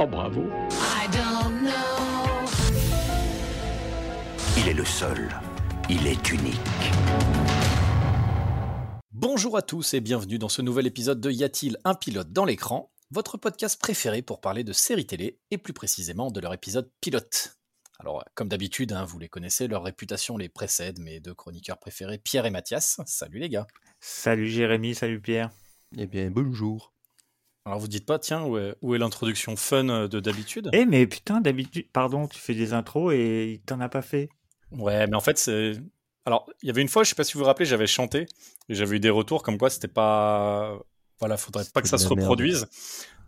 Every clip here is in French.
Oh bravo. Il est le seul. Il est unique. Bonjour à tous et bienvenue dans ce nouvel épisode de Y a-t-il un pilote dans l'écran Votre podcast préféré pour parler de séries télé et plus précisément de leur épisode pilote. Alors, comme d'habitude, hein, vous les connaissez, leur réputation les précède, mes deux chroniqueurs préférés, Pierre et Mathias. Salut les gars. Salut Jérémy, salut Pierre. Eh bien, bonjour. Alors, vous dites pas, tiens, où est, où est l'introduction fun euh, de d'habitude? Eh, mais putain, d'habitude, pardon, tu fais des intros et il t'en a pas fait. Ouais, mais en fait, c'est. Alors, il y avait une fois, je sais pas si vous vous rappelez, j'avais chanté et j'avais eu des retours comme quoi c'était pas. Voilà, faudrait pas que ça se merde. reproduise.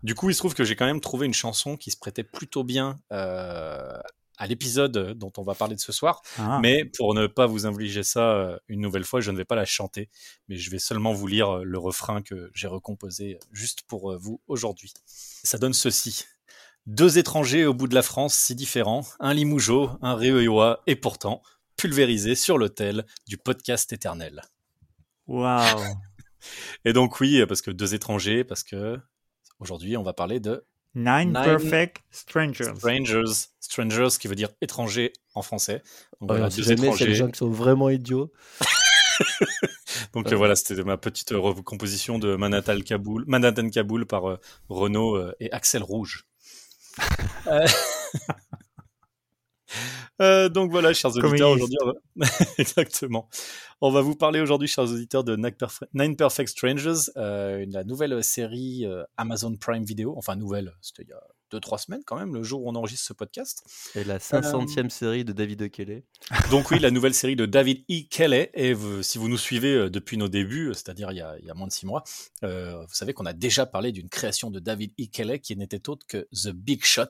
Du coup, il se trouve que j'ai quand même trouvé une chanson qui se prêtait plutôt bien euh, à l'épisode dont on va parler de ce soir. Ah. Mais pour ne pas vous infliger ça euh, une nouvelle fois, je ne vais pas la chanter, mais je vais seulement vous lire euh, le refrain que j'ai recomposé euh, juste pour euh, vous aujourd'hui. Ça donne ceci. Deux étrangers au bout de la France si différents, un Limougeot, un Réoyois, et pourtant pulvérisés sur l'autel du podcast éternel. Waouh. Et donc oui, parce que deux étrangers, parce que aujourd'hui on va parler de Nine, Nine Perfect Strangers. strangers, strangers qui veut dire étranger en français. Donc Ouais, voilà, jamais, c'est gens qui sont vraiment idiots. Donc Ouais. euh, voilà, c'était ma petite euh, recomposition de Manhattan Kaboul, Manhattan Kaboul par euh, Renaud euh, et Axel Rouge. Euh, donc voilà, chers auditeurs, aujourd'hui, on va- exactement. On va vous parler aujourd'hui, chers auditeurs, de Nine Perfect Strangers, euh, la nouvelle série euh, Amazon Prime Video, enfin nouvelle, c'était il y a deux trois semaines quand même, le jour où on enregistre ce podcast. Et la 500e série de David O'Kelly. Donc oui, la nouvelle série de David E. Kelly. Et vous- si vous nous suivez euh, depuis nos débuts, euh, c'est-à-dire il, y a- il y a moins de six mois, euh, vous savez qu'on a déjà parlé d'une création de David E. Kelly qui n'était autre que The Big Shot,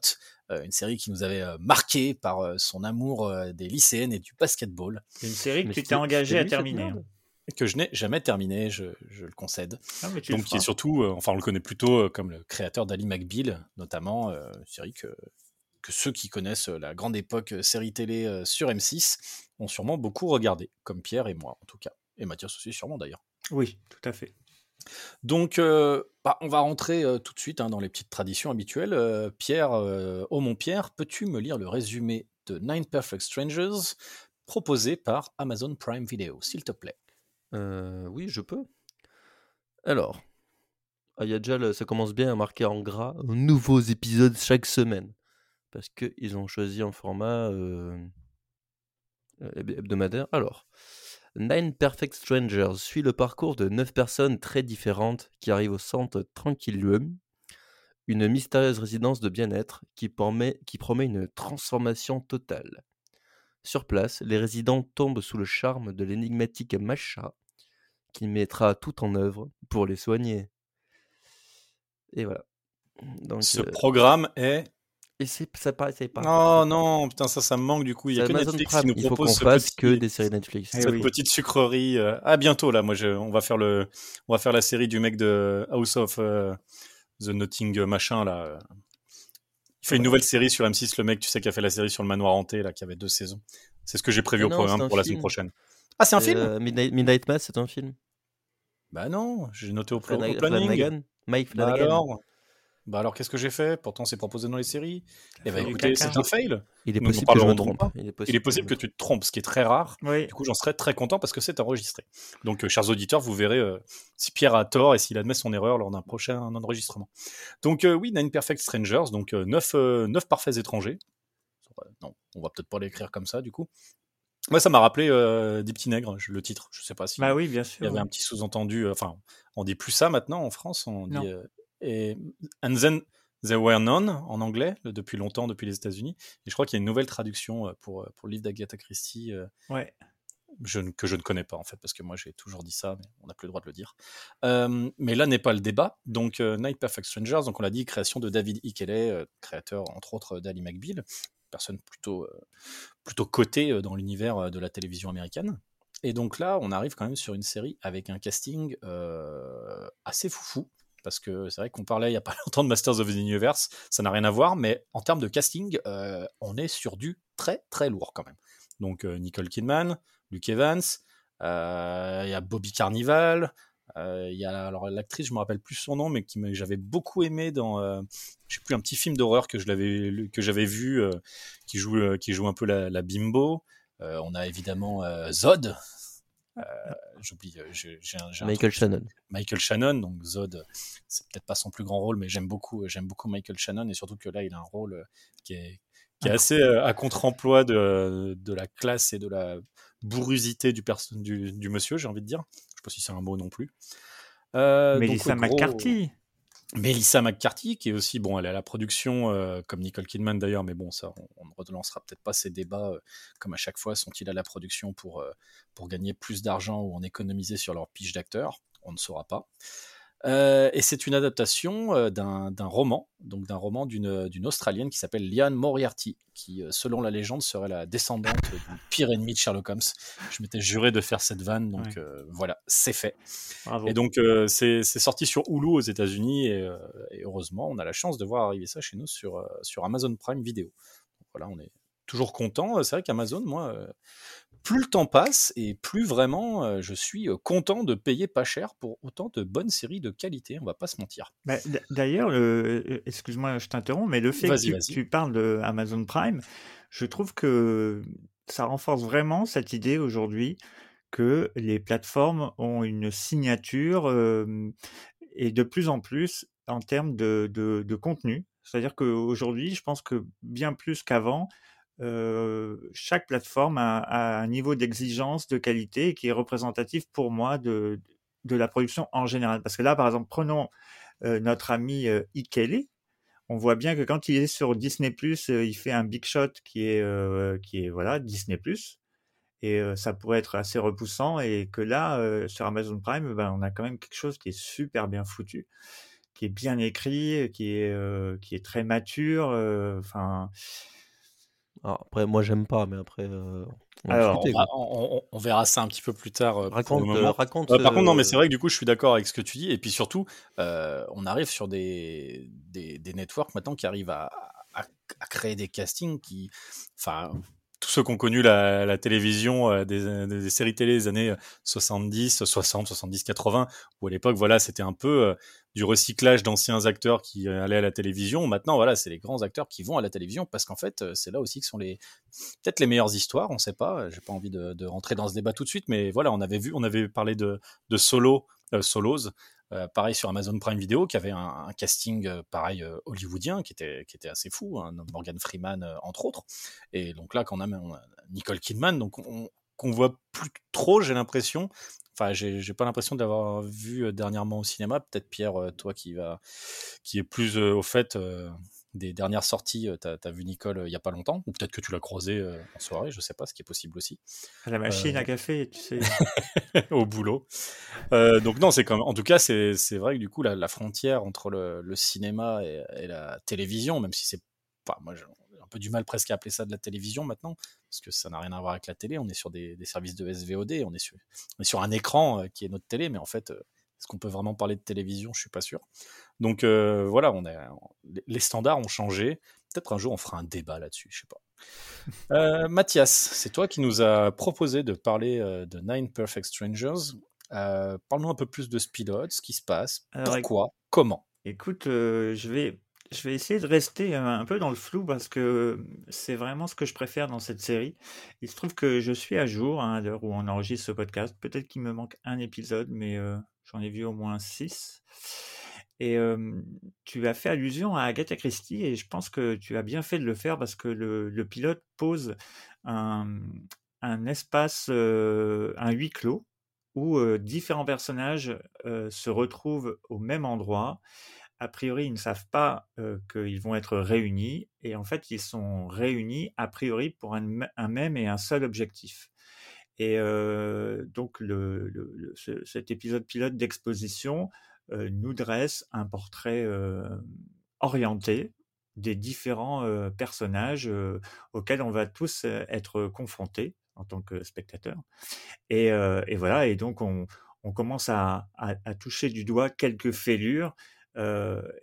euh, une série qui nous avait euh, marqué par euh, son amour euh, des lycéennes et du basketball, C'est une série que Mais tu t'es engagé à terminer. Que je n'ai jamais terminé, je, je le concède. Ah, mais tu Donc le qui est feras. surtout, euh, enfin on le connaît plutôt euh, comme le créateur d'Ali McBeal, notamment, euh, une série que, que ceux qui connaissent euh, la grande époque série télé sur M6 ont sûrement beaucoup regardé, comme Pierre et moi en tout cas, et Mathias aussi sûrement d'ailleurs. Oui, tout à fait. Donc, bah, on va rentrer tout de suite hein, dans les petites traditions habituelles. Pierre, oh mon Pierre, peux-tu me lire le résumé de Nine Perfect Strangers proposé par Amazon Prime Video, s'il te plaît? Euh, oui, je peux. Alors, ça commence bien à marquer en gras nouveaux épisodes chaque semaine. Parce qu'ils ont choisi un format euh, euh, heb- hebdomadaire. Alors, Nine Perfect Strangers suit le parcours de neuf personnes très différentes qui arrivent au centre Tranquillium, une mystérieuse résidence de bien-être qui promet, une transformation totale. Sur place, les résidents tombent sous le charme de l'énigmatique Masha, qui mettra tout en œuvre pour les soigner. Et voilà. Donc, Ce euh, programme est... et c'est ça paraît, c'est pas. Oh non, putain, ça, ça me manque du coup. Il y a que Netflix Prime, qui nous Il faut qu'on propose ce fasse petit- que des séries Netflix. Eh cette oui. petite sucrerie. euh, À bientôt là, moi je, on va faire le, on va faire la série du mec de House of euh, the Notting machin là. Il fait une nouvelle série sur M6, le mec, tu sais, qui a fait la série sur le manoir hanté là, qui avait deux saisons. C'est ce que j'ai prévu Ah au programme pour la semaine prochaine. Ah, c'est un film euh, Midnight, Midnight Mass, c'est un film. Bah non, j'ai noté au, pla- au Flanagan- planning. Flanagan Mike Bah Flanagan. alors, bah alors qu'est-ce que j'ai fait Pourtant, c'est proposé dans les séries. Eh bah du écoutez, c'est un fail. Il est Nous possible que je me trompe. pas. Il est Il est possible que tu te trompes, ce qui est très rare. Oui. Du coup, j'en serais très content parce que c'est enregistré. Donc, euh, chers auditeurs, vous verrez euh, si Pierre a tort et s'il admet son erreur lors d'un prochain enregistrement. Donc, euh, oui, Nine Perfect Strangers, donc euh, neuf, euh, neuf parfaits étrangers. Non, on va peut-être pas l'écrire comme ça, du coup. Moi, ça m'a rappelé euh, Des Petits Nègres, le titre. Je sais pas si Bah oui, bien il y sûr. avait un petit sous-entendu. euh, Enfin, on dit plus ça maintenant en France. On dit euh, et and then they were none en anglais depuis longtemps, depuis les États-Unis. Et je crois qu'il y a une nouvelle traduction euh, pour euh, pour le livre d'Agatha Christie. euh, Ouais. je, ne- que je ne connais pas en fait, parce que moi j'ai toujours dit ça, mais on n'a plus le droit de le dire. Euh, mais là n'est pas le débat. Donc euh, Night Perfect Strangers, donc on l'a dit, création de David E. Kelly, euh, créateur entre autres d'Ali McBeal, personne plutôt euh, plutôt cotée euh, dans l'univers euh, de la télévision américaine. Et donc là, on arrive quand même sur une série avec un casting assez foufou. Parce que c'est vrai qu'on parlait il n'y a pas longtemps de Masters of the Universe, ça n'a rien à voir, mais en termes de casting, on est sur du très très lourd quand même. Donc Nicole Kidman, Luke Evans, il y a Bobby Carnival, Il y a alors l'actrice, je me rappelle plus son nom, mais qui j'avais beaucoup aimé dans, euh, je sais plus, un petit film d'horreur que je l'avais que j'avais vu, euh, qui joue euh, qui joue un peu la, la bimbo. Euh, on a évidemment euh, Zod. Euh, J'oublie, euh, Michael Shannon. Michael Shannon, donc Zod, c'est peut-être pas son plus grand rôle, mais j'aime beaucoup, j'aime beaucoup Michael Shannon et surtout que là, il a un rôle euh, qui est, qui est assez euh, à contre-emploi de, de la classe et de la bourrusité du, du, du monsieur, j'ai envie de dire. Je sais pas si c'est un mot non plus. Euh, donc, Melissa gros- McCarthy. Melissa McCarthy, qui est aussi, bon, elle est à la production, euh, comme Nicole Kidman d'ailleurs, mais bon, ça, on, ne relancera peut-être pas ces débats, euh, comme à chaque fois, sont-ils à la production pour, euh, pour gagner plus d'argent ou en économiser sur leur piche d'acteur? On ne saura pas. Euh, et c'est une adaptation euh, d'un roman, donc d'un roman d'une Australienne qui s'appelle Liane Moriarty, qui, euh, selon la légende, serait la descendante du pire ennemi de Sherlock Holmes. Je m'étais juré de faire cette vanne, donc Ouais. euh, voilà, c'est fait. Bravo. Et donc, c'est sorti sur Hulu aux États-Unis et, et heureusement, on a la chance de voir arriver ça chez nous sur, sur Amazon Prime Video. Donc voilà, on est toujours content. C'est vrai qu'Amazon, moi, plus le temps passe et plus vraiment euh, je suis content de payer pas cher pour autant de bonnes séries de qualité. On va pas se mentir. Bah, D'ailleurs, le- excuse-moi, je t'interromps, mais le fait que tu, parles de Amazon Prime, je trouve que ça renforce vraiment cette idée aujourd'hui que les plateformes ont une signature euh, et de plus en plus en termes de, de- de contenu. C'est-à-dire qu'aujourd'hui, je pense que bien plus qu'avant, chaque plateforme a, un niveau d'exigence, de qualité qui est représentatif pour moi de, la production en général. Parce que là, par exemple, prenons euh, notre ami euh, Ikele. On voit bien que quand il est sur Disney+, euh, il fait un big shot qui est, euh, qui est voilà, Disney+. Et euh, ça pourrait être assez repoussant. Et que là, euh, sur Amazon Prime, ben, on a quand même quelque chose qui est super bien foutu, qui est bien écrit, qui est, euh, qui est très mature. euh, Enfin, Alors, après, moi, j'aime pas, mais après. euh, on va Alors, discuter, On, va- quoi. on- on- on verra ça un petit peu plus tard. euh, raconte, euh, raconte. Euh, par contre, non, mais c'est vrai que du coup, je suis d'accord avec ce que tu dis. Et puis surtout, euh, on arrive sur des, des, des networks maintenant qui arrivent à, à, à créer des castings qui. Enfin, ceux qui ont connu la, télévision, euh, des, séries télé des années 70, 60, 70, 80, où à l'époque, voilà, c'était un peu euh, du recyclage d'anciens acteurs qui euh, allaient à la télévision. Maintenant, voilà, c'est les grands acteurs qui vont à la télévision parce qu'en fait, c'est là aussi que sont les peut-être les meilleures histoires. On sait pas. J'ai pas envie de, rentrer dans ce débat tout de suite, mais voilà, on avait vu, on avait parlé de, de Solo, Solos. Euh, pareil sur Amazon Prime Video, qui avait un, casting euh, pareil euh, hollywoodien, qui était, qui était assez fou, hein, Morgan Freeman entre autres. Et donc là, qu'on a, on a Nicole Kidman, donc on, qu'on voit plus trop, j'ai l'impression. Enfin, j'ai j'ai pas l'impression de l'avoir vu dernièrement au cinéma. Peut-être Pierre, toi qui va, qui est plus au fait des dernières sorties, euh, t'as as vu Nicole euh, il y a pas longtemps, ou peut-être que tu l'as croisée euh, en soirée, je sais pas, ce qui est possible aussi, à la machine à café, tu sais. au boulot. Donc non, c'est comme, en tout cas, c'est c'est vrai que du coup la, la frontière entre le, le cinéma et, et la télévision, même si c'est pas, moi j'ai un peu du mal presque à appeler ça de la télévision maintenant, parce que ça n'a rien à voir avec la télé. On est sur des, des services de SVOD, on est sur, on est sur un écran qui est notre télé, mais en fait, est-ce qu'on peut vraiment parler de télévision? Je suis pas sûr. Donc euh, voilà, on est, les- standards ont changé. Peut-être un jour on fera un débat là-dessus, je sais pas. Euh, Mathias, c'est toi qui nous a proposé de parler euh, de Nine Perfect Strangers. Euh, Parle-nous un peu plus de ce pilote, ce qui se passe, Alors, pourquoi, comment? Écoute, je vais, je vais essayer de rester un peu dans le flou parce que c'est vraiment ce que je préfère dans cette série. Il se trouve que je suis à jour hein, à l'heure où on enregistre ce podcast. Peut-être qu'il me manque un épisode, mais euh, j'en ai vu au moins six. Et tu as fait allusion à Agatha Christie et je pense que tu as bien fait de le faire parce que le, le pilote pose un, un espace, un huis clos où différents personnages se retrouvent au même endroit. A priori, ils ne savent pas qu'ils vont être réunis et en fait, ils sont réunis a priori pour un, un même et un seul objectif. Et donc, le, le- le- ce- cet épisode pilote d'exposition nous dresse un portrait orienté des différents personnages auxquels on va tous être confrontés en tant que spectateurs. Et, voilà, et donc on, commence à, à- toucher du doigt quelques fêlures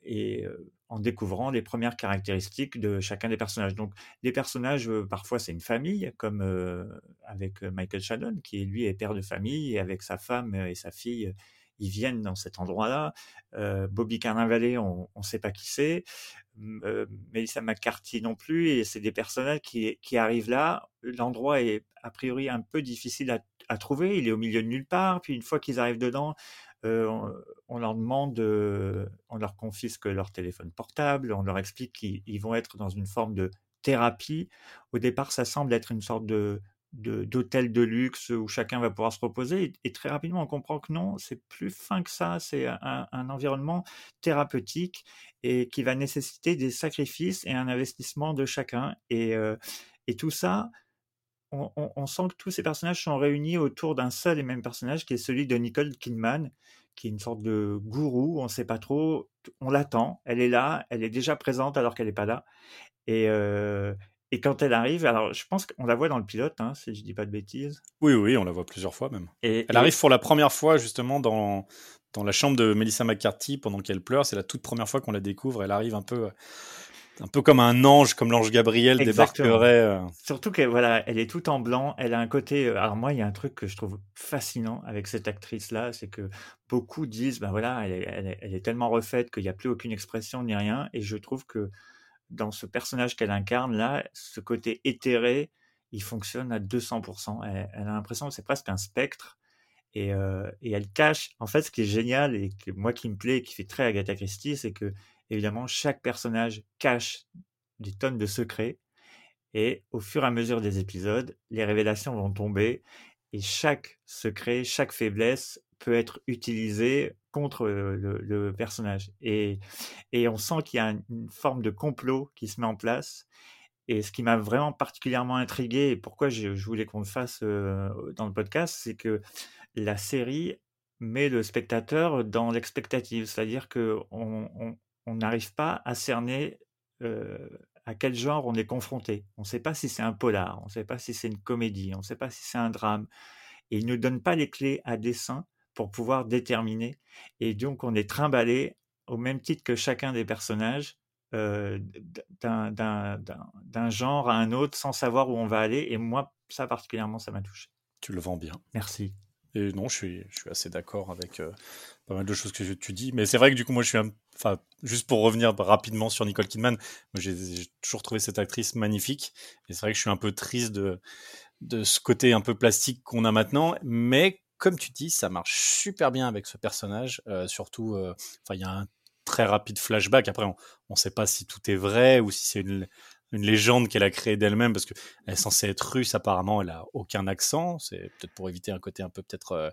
et en découvrant les premières caractéristiques de chacun des personnages. Donc les personnages, euh, parfois c'est une famille, comme euh, avec Michael Shannon, qui lui est père de famille, et avec sa femme et sa fille, ils viennent dans cet endroit-là. Bobby Carnavalet, on ne sait pas qui c'est. Melissa McCarthy non plus, et c'est des personnages qui, arrivent là. L'endroit est a priori un peu difficile à, trouver, il est au milieu de nulle part, puis une fois qu'ils arrivent dedans, on, on, leur demande, on leur confisque leur téléphone portable, on leur explique qu'ils vont être dans une forme de thérapie. Au départ, ça semble être une sorte de d'hôtel de, luxe où chacun va pouvoir se reposer. Et, très rapidement, on comprend que non, c'est plus fin que ça. C'est un, environnement thérapeutique et qui va nécessiter des sacrifices et un investissement de chacun. Et, et tout ça, on, on, on, sent que tous ces personnages sont réunis autour d'un seul et même personnage qui est celui de Nicole Kidman, qui est une sorte de gourou. On ne sait pas trop. On l'attend. Elle est là. Elle est déjà présente alors qu'elle n'est pas là. Et, euh, et quand elle arrive, alors je pense qu'on la voit dans le pilote, hein, si je dis pas de bêtises. Oui, oui, on la voit plusieurs fois même. Et, elle arrive pour la première fois justement dans, dans la chambre de Melissa McCarthy pendant qu'elle pleure. C'est la toute première fois qu'on la découvre. Elle arrive un peu, un peu comme un ange, comme l'ange Gabriel débarquerait. Euh. Surtout qu'elle voilà, elle est toute en blanc. Elle a un côté. Euh, alors moi, il y a un truc que je trouve fascinant avec cette actrice-là, c'est que beaucoup disent, ben voilà, elle est, elle est, elle est tellement refaite qu'il n'y a plus aucune expression ni rien. Et je trouve que dans ce personnage qu'elle incarne là, ce côté éthéré, il fonctionne à 200%. Elle, elle a l'impression que c'est presque un spectre. Et, euh, et, elle cache. En fait, ce qui est génial et que moi qui me plaît et qui fait très Agatha Christie, c'est que évidemment chaque personnage cache des tonnes de secrets. Et au fur et à mesure des épisodes, les révélations vont tomber et chaque secret, chaque faiblesse peut être utilisé contre le, personnage. Et, et, on sent qu'il y a une forme de complot qui se met en place. Et ce qui m'a vraiment particulièrement intrigué et pourquoi je, voulais qu'on le fasse dans le podcast, c'est que la série met le spectateur dans l'expectative, c'est-à-dire que on n'arrive pas à cerner à quel genre on est confronté. On ne sait pas si c'est un polar, on ne sait pas si c'est une comédie, on ne sait pas si c'est un drame. Et il ne donne pas les clés à dessein pour pouvoir déterminer. Et donc, on est trimballé au même titre que chacun des personnages euh, d'un genre à un autre sans savoir où on va aller. Et moi, ça particulièrement, ça m'a touché. Tu le vends bien. Merci. Et non, je suis, je suis assez d'accord avec euh, pas mal de choses que tu dis. Mais c'est vrai que du coup, moi, je suis Enfin, juste pour revenir rapidement sur Nicole Kidman, j'ai toujours trouvé cette actrice magnifique. Et c'est vrai que je suis un peu triste de, de ce côté un peu plastique qu'on a maintenant. Mais comme tu dis, ça marche super bien avec ce personnage. Euh, surtout, euh, enfin, il y a un très rapide flashback. Après, on ne sait pas si tout est vrai ou si c'est une, une légende qu'elle a créée d'elle-même parce qu'elle est censée être russe apparemment elle a aucun accent. C'est peut-être pour éviter un côté un peu peut-être euh,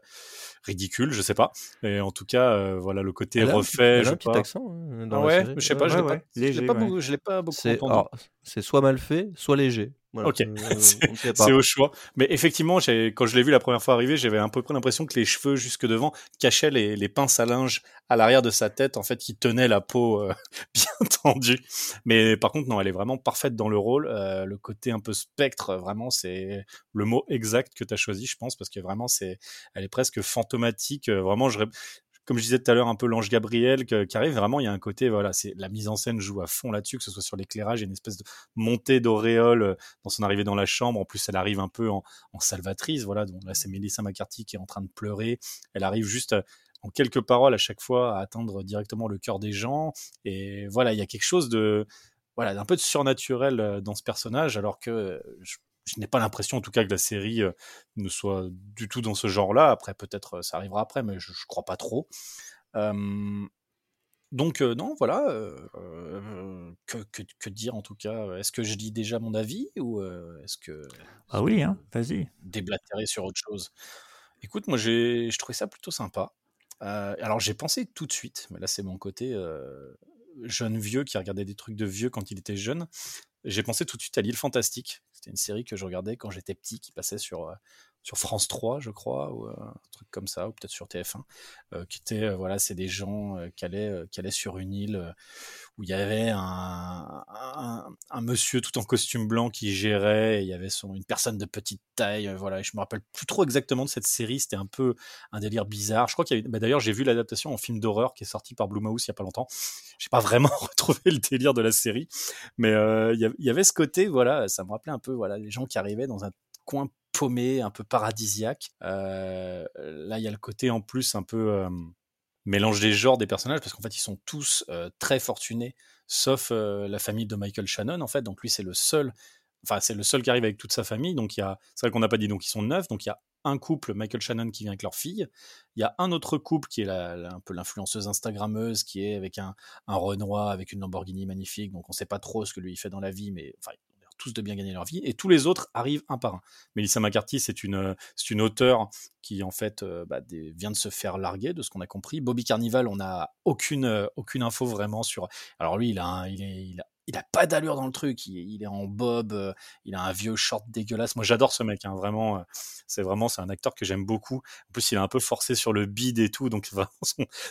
ridicule je sais pas. Mais en tout cas euh, voilà le côté elle refait a un petit accent hein, dans ah ouais la série. je sais pas je l'ai ouais, pas, je l'ai pas, beaucoup, je l'ai pas beaucoup entendu. alors, c'est soit mal fait soit léger voilà, ok, euh, c'est au choix. Mais effectivement, quand je l'ai vu la première fois arriver, j'avais un peu l'impression que les cheveux jusque devant cachaient les, les, pinces à linge à l'arrière de sa tête, en fait, qui tenaient la peau euh, bien tendue. Mais par contre, non, elle est vraiment parfaite dans le rôle. Euh, le côté un peu spectre, vraiment, c'est le mot exact que tu as choisi, je pense, parce que vraiment, c'est, elle est presque fantomatique. Vraiment, je, comme je disais tout à l'heure, un peu l'ange Gabriel qui arrive. Vraiment, il y a un côté, voilà, c'est la mise en scène joue à fond là-dessus, que ce soit sur l'éclairage, il une espèce de montée d'auréole euh, dans son arrivée dans la chambre. En plus, elle arrive un peu en, salvatrice, voilà. Donc là, c'est Melissa McCarthy qui est en train de pleurer. Elle arrive juste euh, en quelques paroles à chaque fois à atteindre directement le cœur des gens. Et voilà, il y a quelque chose de, voilà, d'un peu de surnaturel euh, dans ce personnage, alors que je n'ai pas l'impression en tout cas que la série euh, ne soit du tout dans ce genre-là. Après, peut-être euh, ça arrivera après, mais je, ne crois pas trop. donc non, voilà. Que, que, que, dire en tout cas Est-ce que je dis déjà mon avis ou est-ce que ah oui, hein, vas-y. Déblatérer sur autre chose? Écoute, moi j'ai, je trouvais ça plutôt sympa. alors j'ai pensé tout de suite, mais là c'est mon côté jeune vieux qui regardait des trucs de vieux quand il était jeune. J'ai pensé tout de suite à l'île fantastique. C'était une série que je regardais quand j'étais petit, qui passait sur, euh, sur France 3, je crois, ou euh, un truc comme ça, ou peut-être sur TF1, euh, qui était, voilà, c'est des gens qui, allaient, qui allaient sur une île où il y avait un, un, monsieur tout en costume blanc qui gérait, il y avait son, une personne de petite taille, voilà, et je me rappelle plus trop exactement de cette série, c'était un peu un délire bizarre. Je crois qu'il y avait, bah, d'ailleurs, j'ai vu l'adaptation en film d'horreur qui est sorti par Blue Mouse il y a pas longtemps. J'ai pas vraiment retrouvé le délire de la série, mais il y, avait ce côté, voilà, ça me rappelait un peu, voilà, les gens qui arrivaient dans un coin un peu paradisiaque. là, il y a le côté en plus un peu mélange des genres des personnages parce qu'en fait, ils sont tous très fortunés, sauf la famille de Michael Shannon en fait. Donc lui, c'est le seul. Enfin, c'est le seul qui arrive avec toute sa famille. Donc, il y a, c'est vrai qu'on n'a pas dit, donc ils sont neuf. Donc, il y a un couple, Michael Shannon, qui vient avec leur fille. Il y a un autre couple qui est un peu l'influenceuse Instagrammeuse, qui est avec un, un Renoir, avec une Lamborghini magnifique. Donc on ne sait pas trop ce que lui fait dans la vie, mais enfin, tous de bien gagner leur vie. Et tous les autres arrivent un par un. Melissa McCarthy, c'est une, c'est une auteure qui en fait euh, bah, vient de se faire larguer, de ce qu'on a compris. Bobby Carnival, on n'a aucune, euh, aucune info vraiment sur. Alors lui, il a, il, est, il a il a pas d'allure dans le truc. Il, est en bob, euh, il a un vieux short dégueulasse. Moi, j'adore ce mec. Hein, vraiment, c'est vraiment, c'est un acteur que j'aime beaucoup. En plus, il est un peu forcé sur le bide et tout, donc vraiment,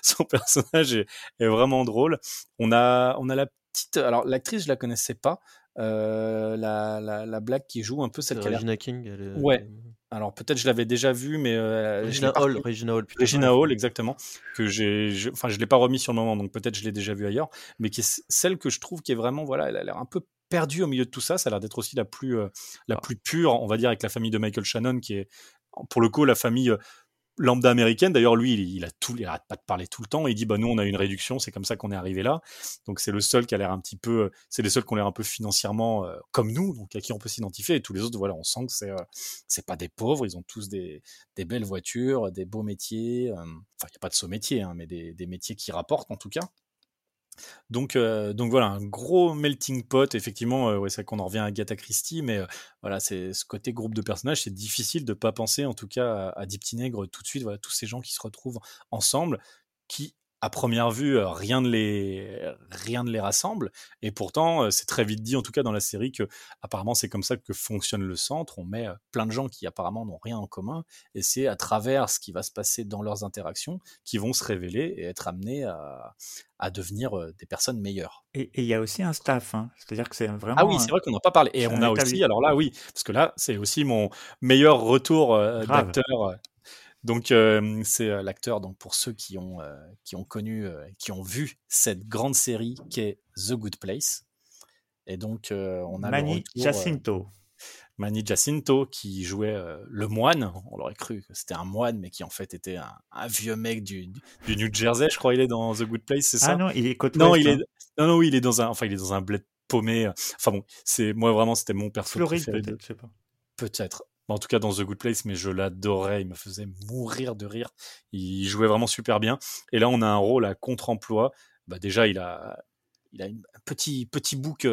son, personnage est, vraiment drôle. On a, on a la petite. Alors, l'actrice, je la connaissais pas. Euh, la, la, la, blague qui joue un peu celle qu'elle Regina King. Elle Ouais. Alors peut-être je l'avais déjà vu, mais euh, Regina, Hall, Regina Hall, Regina Hall, exactement. Que j'ai, enfin je l'ai pas remis sur le moment, donc peut-être je l'ai déjà vu ailleurs, mais qui est celle que je trouve qui est vraiment, voilà, elle a l'air un peu perdue au milieu de tout ça. Ça a l'air d'être aussi la plus, euh, la ah. plus pure, on va dire, avec la famille de Michael Shannon, qui est pour le coup la famille lambda américaine. D'ailleurs, lui, il, a tout, il arrête pas de parler tout le temps. Il dit, bah nous, on a une réduction, c'est comme ça qu'on est arrivé là. Donc c'est le seul qui a l'air un petit peu, c'est les seuls qui ont l'air un peu financièrement euh, comme nous, donc à qui on peut s'identifier. Et tous les autres, voilà, on sent que c'est, euh, c'est pas des pauvres. Ils ont tous des, des belles voitures, des beaux métiers. Euh, enfin, il n'y a pas de saut métier, hein, mais des, des métiers qui rapportent en tout cas. Donc, euh, donc voilà, un gros melting pot. Effectivement, euh, ouais, qu'on en revient à Agatha Christie, mais euh, voilà, c'est ce côté groupe de personnages, c'est difficile de pas penser, en tout cas, à, à Nègre tout de suite. Voilà, tous ces gens qui se retrouvent ensemble, qui à première vue, rien ne les, rien ne les rassemble. Et pourtant, c'est très vite dit, en tout cas dans la série, que apparemment c'est comme ça que fonctionne le centre. On met plein de gens qui apparemment n'ont rien en commun, et c'est à travers ce qui va se passer dans leurs interactions qu'ils vont se révéler et être amenés à, à devenir des personnes meilleures. Et il y a aussi un staff, hein. c'est-à-dire que c'est vraiment. Ah oui, c'est vrai qu'on n'en a pas parlé. Et on a aussi, alors là, oui, parce que là, c'est aussi mon meilleur retour d'acteur donc c'est l'acteur donc pour ceux qui ont qui ont connu qui ont vu cette grande série qui est The Good Place. Et donc on a Manny Jacinto. Manny Jacinto qui jouait le moine. On l'aurait cru que c'était un moine, mais qui en fait était un, vieux mec du, du, New Jersey. Je crois il est dans The Good Place, c'est ça? Ah non, il est côte Non, il est hein. non non oui, il est dans un enfin il est dans un bled paumé. Enfin bon, c'est moi vraiment c'était mon perso Floride, peut-être, je sais pas. Peut-être en tout cas dans The Good Place, mais je l'adorais, il me faisait mourir de rire. Il jouait vraiment super bien. Et là, on a un rôle à contre-emploi. Bah déjà, il a, il a un petit, petit bouc,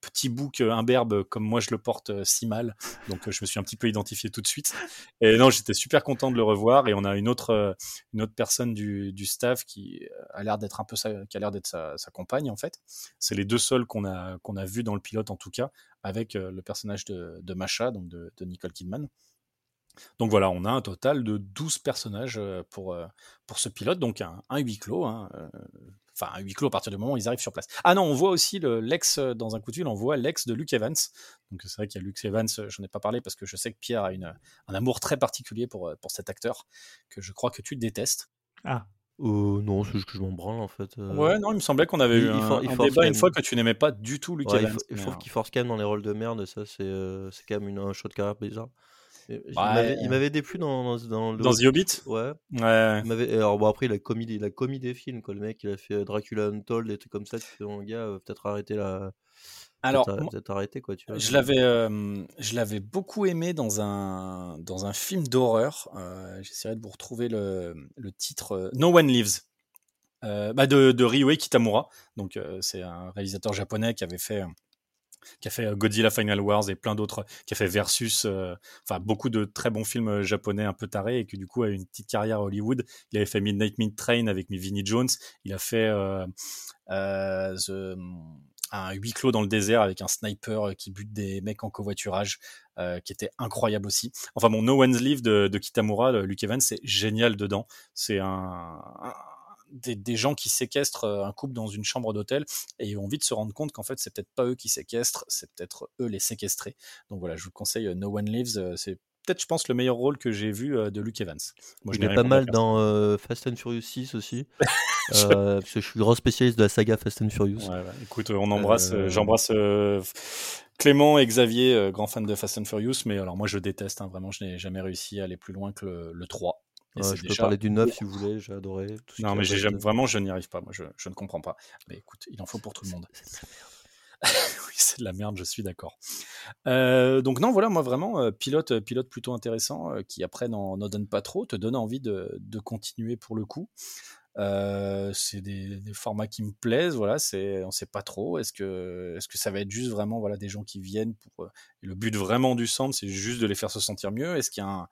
petit bouc euh, imberbe comme moi je le porte euh, si mal. Donc je me suis un petit peu identifié tout de suite. Et non, j'étais super content de le revoir. Et on a une autre, une autre personne du, du staff qui a l'air d'être un peu sa, qui a l'air d'être sa, compagne en fait. C'est les deux seuls qu'on a, qu'on a vus dans le pilote en tout cas avec euh, le personnage de, de Masha, donc de, Nicole Kidman. Donc voilà, on a un total de 12 personnages euh, pour, euh, pour ce pilote, donc un, huis clos. Hein, enfin, un huis clos à partir du moment où ils arrivent sur place. Ah non, on voit aussi l'ex, dans un coup de fil, on voit l'ex de Luke Evans. Donc c'est vrai qu'il y a Luke Evans, j'en ai pas parlé parce que je sais que Pierre a une, un amour très particulier pour, pour cet acteur, que je crois que tu détestes. Ah, euh, non, c'est juste que je m'en branle en fait. euh. Ouais, non, il me semblait qu'on avait eu un, un débat une fois que tu n'aimais pas du tout Luke Ouais, il, Evans. il faut euh, qu'il force quand même dans les rôles de merde, ça c'est euh, c'est quand même une, un choix de carrière bizarre. Il Ouais. m'avait il m'avait déplu dans, dans, dans le Dans The Hobbit? Ouais. Ouais. Il alors bon, après, il a commis, des- il a commis des films, quoi. Le mec, il a fait euh, Dracula Untold, des trucs comme ça. Tu fais, bon, gars, euh, peut-être arrêter la. Alors, peut-être, moi, peut-être arrêter, quoi, tu vois. je l'avais, euh, je l'avais beaucoup aimé dans un, dans un film d'horreur. Euh, J'essaierai de vous retrouver le, le titre. euh, No One Lives. Euh, bah de, de Ryuhei Kitamura. Donc, euh, c'est un réalisateur japonais qui avait fait. Qui a fait euh, Godzilla Final Wars et plein d'autres, qui a fait Versus, euh, enfin beaucoup de très bons films euh, japonais un peu tarés et qui du coup a une petite carrière à Hollywood. Il avait fait Midnight Meat Train avec Vinnie Jones. Il a fait The- un huis clos dans le désert avec un sniper qui bute des mecs en covoiturage, qui était incroyable aussi. Enfin bon, No One's Live de, Kitamura, Luke Evans, c'est génial dedans. C'est un- des, des gens qui séquestrent euh, un couple dans une chambre d'hôtel et ils vont vite se rendre compte qu'en fait c'est peut-être pas eux qui séquestrent, c'est peut-être eux les séquestrés. Donc voilà, je vous conseille euh, No One Lives, euh, c'est peut-être je pense le meilleur rôle que j'ai vu de Luke Evans. Moi, je Il est pas mal dans euh, Fast and Furious 6 aussi. Euh, parce que je suis grand spécialiste de la saga Fast and Furious. Ouais. Écoute, on embrasse, euh, j'embrasse Clément et Xavier, grand fan de Fast and Furious, mais alors moi je déteste, hein, vraiment, je n'ai jamais réussi à aller plus loin que le, le 3. Et Ouais, c'est je peux parler du 9 si vous voulez, j'ai adoré. tout ce Non, mais j'ai jamais- vraiment, je n'y arrive pas, moi je, je ne comprends pas. Mais écoute, il en faut pour tout le monde. oui, c'est de la merde, je suis d'accord. Euh, donc non, voilà, moi vraiment, euh, pilote, euh, pilote plutôt intéressant, euh, qui après n'en donne pas trop, te donne envie de, de continuer pour le coup. C'est des, des formats qui me plaisent, voilà, c'est, on sait pas trop. Est-ce que, est-ce que ça va être juste vraiment, voilà, des gens qui viennent pour, le but vraiment du centre, c'est juste de les faire se sentir mieux? Est-ce qu'il y a un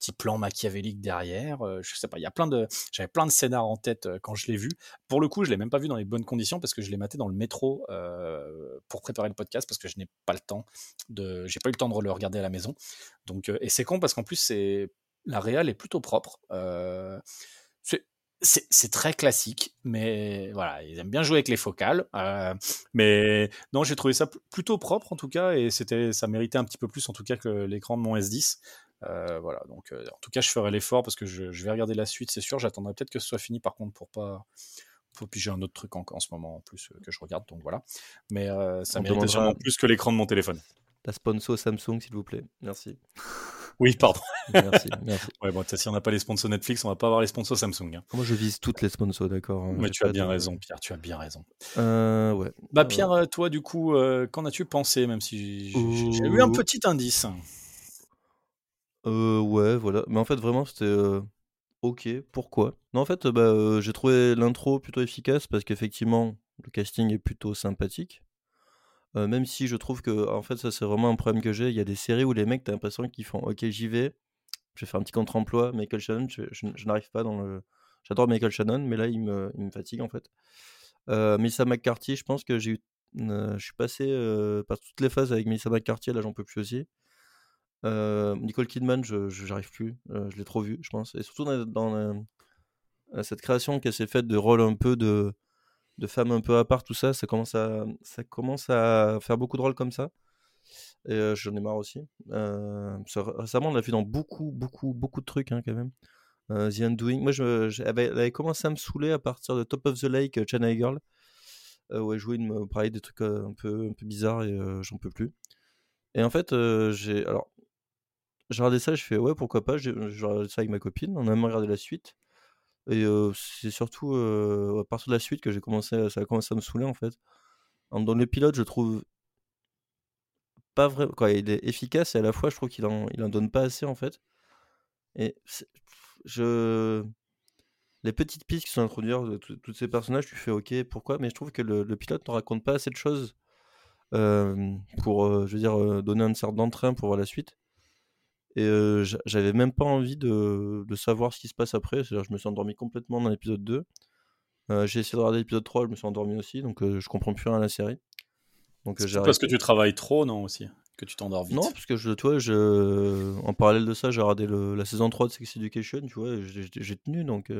petit plan machiavélique derrière Euh, Je sais pas. Il y a plein de, j'avais plein de scénars en tête euh, quand je l'ai vu. Pour le coup, je l'ai même pas vu dans les bonnes conditions parce que je l'ai maté dans le métro euh, pour préparer le podcast parce que je n'ai pas le temps de, j'ai pas eu le temps de le regarder à la maison. Donc, et c'est con parce qu'en plus c'est la réal est plutôt propre. C'est c'est très classique, mais voilà, ils aiment bien jouer avec les focales. mais non, j'ai trouvé ça pl- plutôt propre en tout cas, et c'était, ça méritait un petit peu plus en tout cas que l'écran de mon S10. Euh, voilà, donc euh, en tout cas, je ferai l'effort parce que je, je vais regarder la suite, c'est sûr. J'attendrai peut-être que ce soit fini par contre pour pas. Pour, puis j'ai un autre truc en, en ce moment en plus euh, que je regarde, donc voilà. Mais ça demandera- sûrement plus que l'écran de mon téléphone. La sponsor Samsung, s'il vous plaît. Merci. Oui, pardon. Merci, merci. Ouais, bon, si on n'a pas les sponsors Netflix, on va pas avoir les sponsors Samsung. hein. Moi, je vise toutes les sponsors, d'accord. hein, Mais tu as bien de- raison, Pierre, tu as bien raison. Euh, ouais. Bah Pierre, euh, toi du coup, euh, qu'en as-tu pensé, même si j'ai- eu un petit indice? Euh, ouais, voilà. Mais en fait, vraiment, c'était euh, ok. Pourquoi? Non, en fait, bah, euh, j'ai trouvé l'intro plutôt efficace parce qu'effectivement, le casting est plutôt sympathique. Euh, même si je trouve que, en fait, ça, c'est vraiment un problème que j'ai. Il y a des séries où les mecs, t'as l'impression qu'ils font ok, j'y vais, je vais faire un petit contre-emploi. Michael Shannon, je, n'arrive pas dans le. J'adore Michael Shannon, mais là, il me, fatigue en fait. Euh, Melissa McCarthy, je pense que j'ai eu. je suis passé par toutes les phases avec Melissa McCarthy, là, j'en peux plus aussi. Euh, Nicole Kidman, je j'arrive plus, euh, je l'ai trop vu, je pense. Et surtout dans, dans, euh, cette création qu'elle s'est faite de rôle un peu de, de femme un peu à part, tout ça, ça commence à, ça commence à faire beaucoup de rôles comme ça. Et j'en ai marre aussi. Récemment, on l'a vu dans beaucoup, beaucoup, beaucoup de trucs hein, quand même. The Undoing. Moi, je, elle, avait, commencé à me saouler à partir de Top of the Lake, Chennai Girl, où elle jouait une, pareil, des trucs un peu, un peu bizarres et j'en peux plus. Et en fait, j'ai. Alors, j'ai regardé ça, je fais ouais, pourquoi pas. J'ai j'ai regardé ça avec ma copine, on a même regardé la suite. Et euh, c'est surtout euh, à partir de la suite que j'ai commencé, ça a commencé à me saouler en fait. Dans le pilote, je trouve pas vrai, quoi, il est efficace et à la fois, je trouve qu'il en, il en donne pas assez en fait. Et je. Les petites pistes qui sont introduites tous ces personnages, tu fais ok, pourquoi, mais je trouve que le, pilote ne raconte pas assez de choses euh, pour, euh, je veux dire, euh, donner une sorte d'entrain pour voir la suite. Et euh, j'a- j'avais même pas envie de, de savoir ce qui se passe après. C'est-à-dire, je me suis endormi complètement dans l'épisode 2. Euh, j'ai essayé de regarder l'épisode 3, je me suis endormi aussi, donc euh, je comprends plus rien à la série. Donc C'est parce que tu travailles trop, non aussi Que tu t'endors vite? Non, parce que je, tu vois, je, en parallèle de ça, j'ai regardé le- la saison 3 de Sex Education, tu vois, j'ai tenu, donc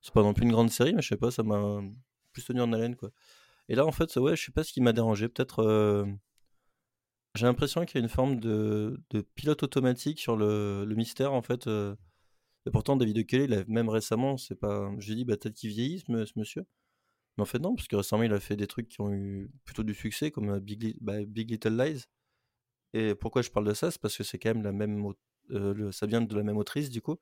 c'est pas non plus une grande série, mais je sais pas, ça m'a plus tenu en haleine, quoi. Et là, en fait, ouais, je sais pas ce qui m'a dérangé, peut-être. J'ai l'impression qu'il y a une forme de, pilote automatique sur le, mystère, en fait. euh, et pourtant, David Kelly, il a, même récemment, c'est pas. J'ai dit, bah, peut-être qu'il vieillit, ce, monsieur. Mais en fait, non, parce que récemment, il a fait des trucs qui ont eu plutôt du succès, comme euh, bah, Big Little Lies. Et pourquoi je parle de ça? C'est parce que c'est quand même la même. euh, ça vient de la même autrice, du coup.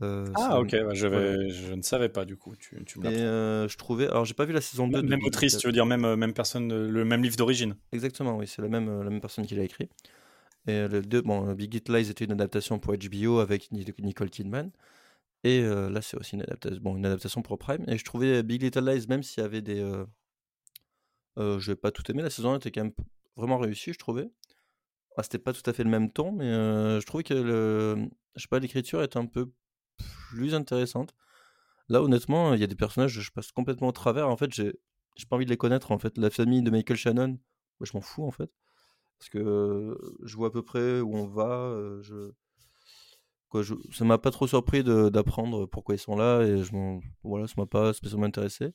Euh, Ah ok, bah, je, ne savais pas du coup, tu, tu me Et euh, je trouvais. Alors, j'ai pas vu la saison 2 de Même autrice, tu veux dire même, euh, même personne, le même livre d'origine Exactement, oui, c'est la même, la même personne qui l'a écrit. Et le deux, bon, Big Little Lies était une adaptation pour HBO avec Ni- Nicole Kidman. Et euh, là, c'est aussi une adaptation, bon, une adaptation pour Prime. Et je trouvais Big Little Lies, même s'il y avait des. Je vais pas tout aimer, la saison 1 était quand même vraiment réussie, je trouvais. Ah, c'était pas tout à fait le même ton, mais je trouvais que le, je sais pas, l'écriture était un peu plus intéressante. Là, honnêtement, il y a des personnages, je passe complètement au travers. En fait, j'ai pas envie de les connaître. En fait, la famille de Michael Shannon, moi, je m'en fous en fait, parce que euh, je vois à peu près où on va. euh, je... Quoi, je... Ça m'a pas trop surpris d'apprendre pourquoi ils sont là et je voilà, ça m'a pas spécialement intéressé.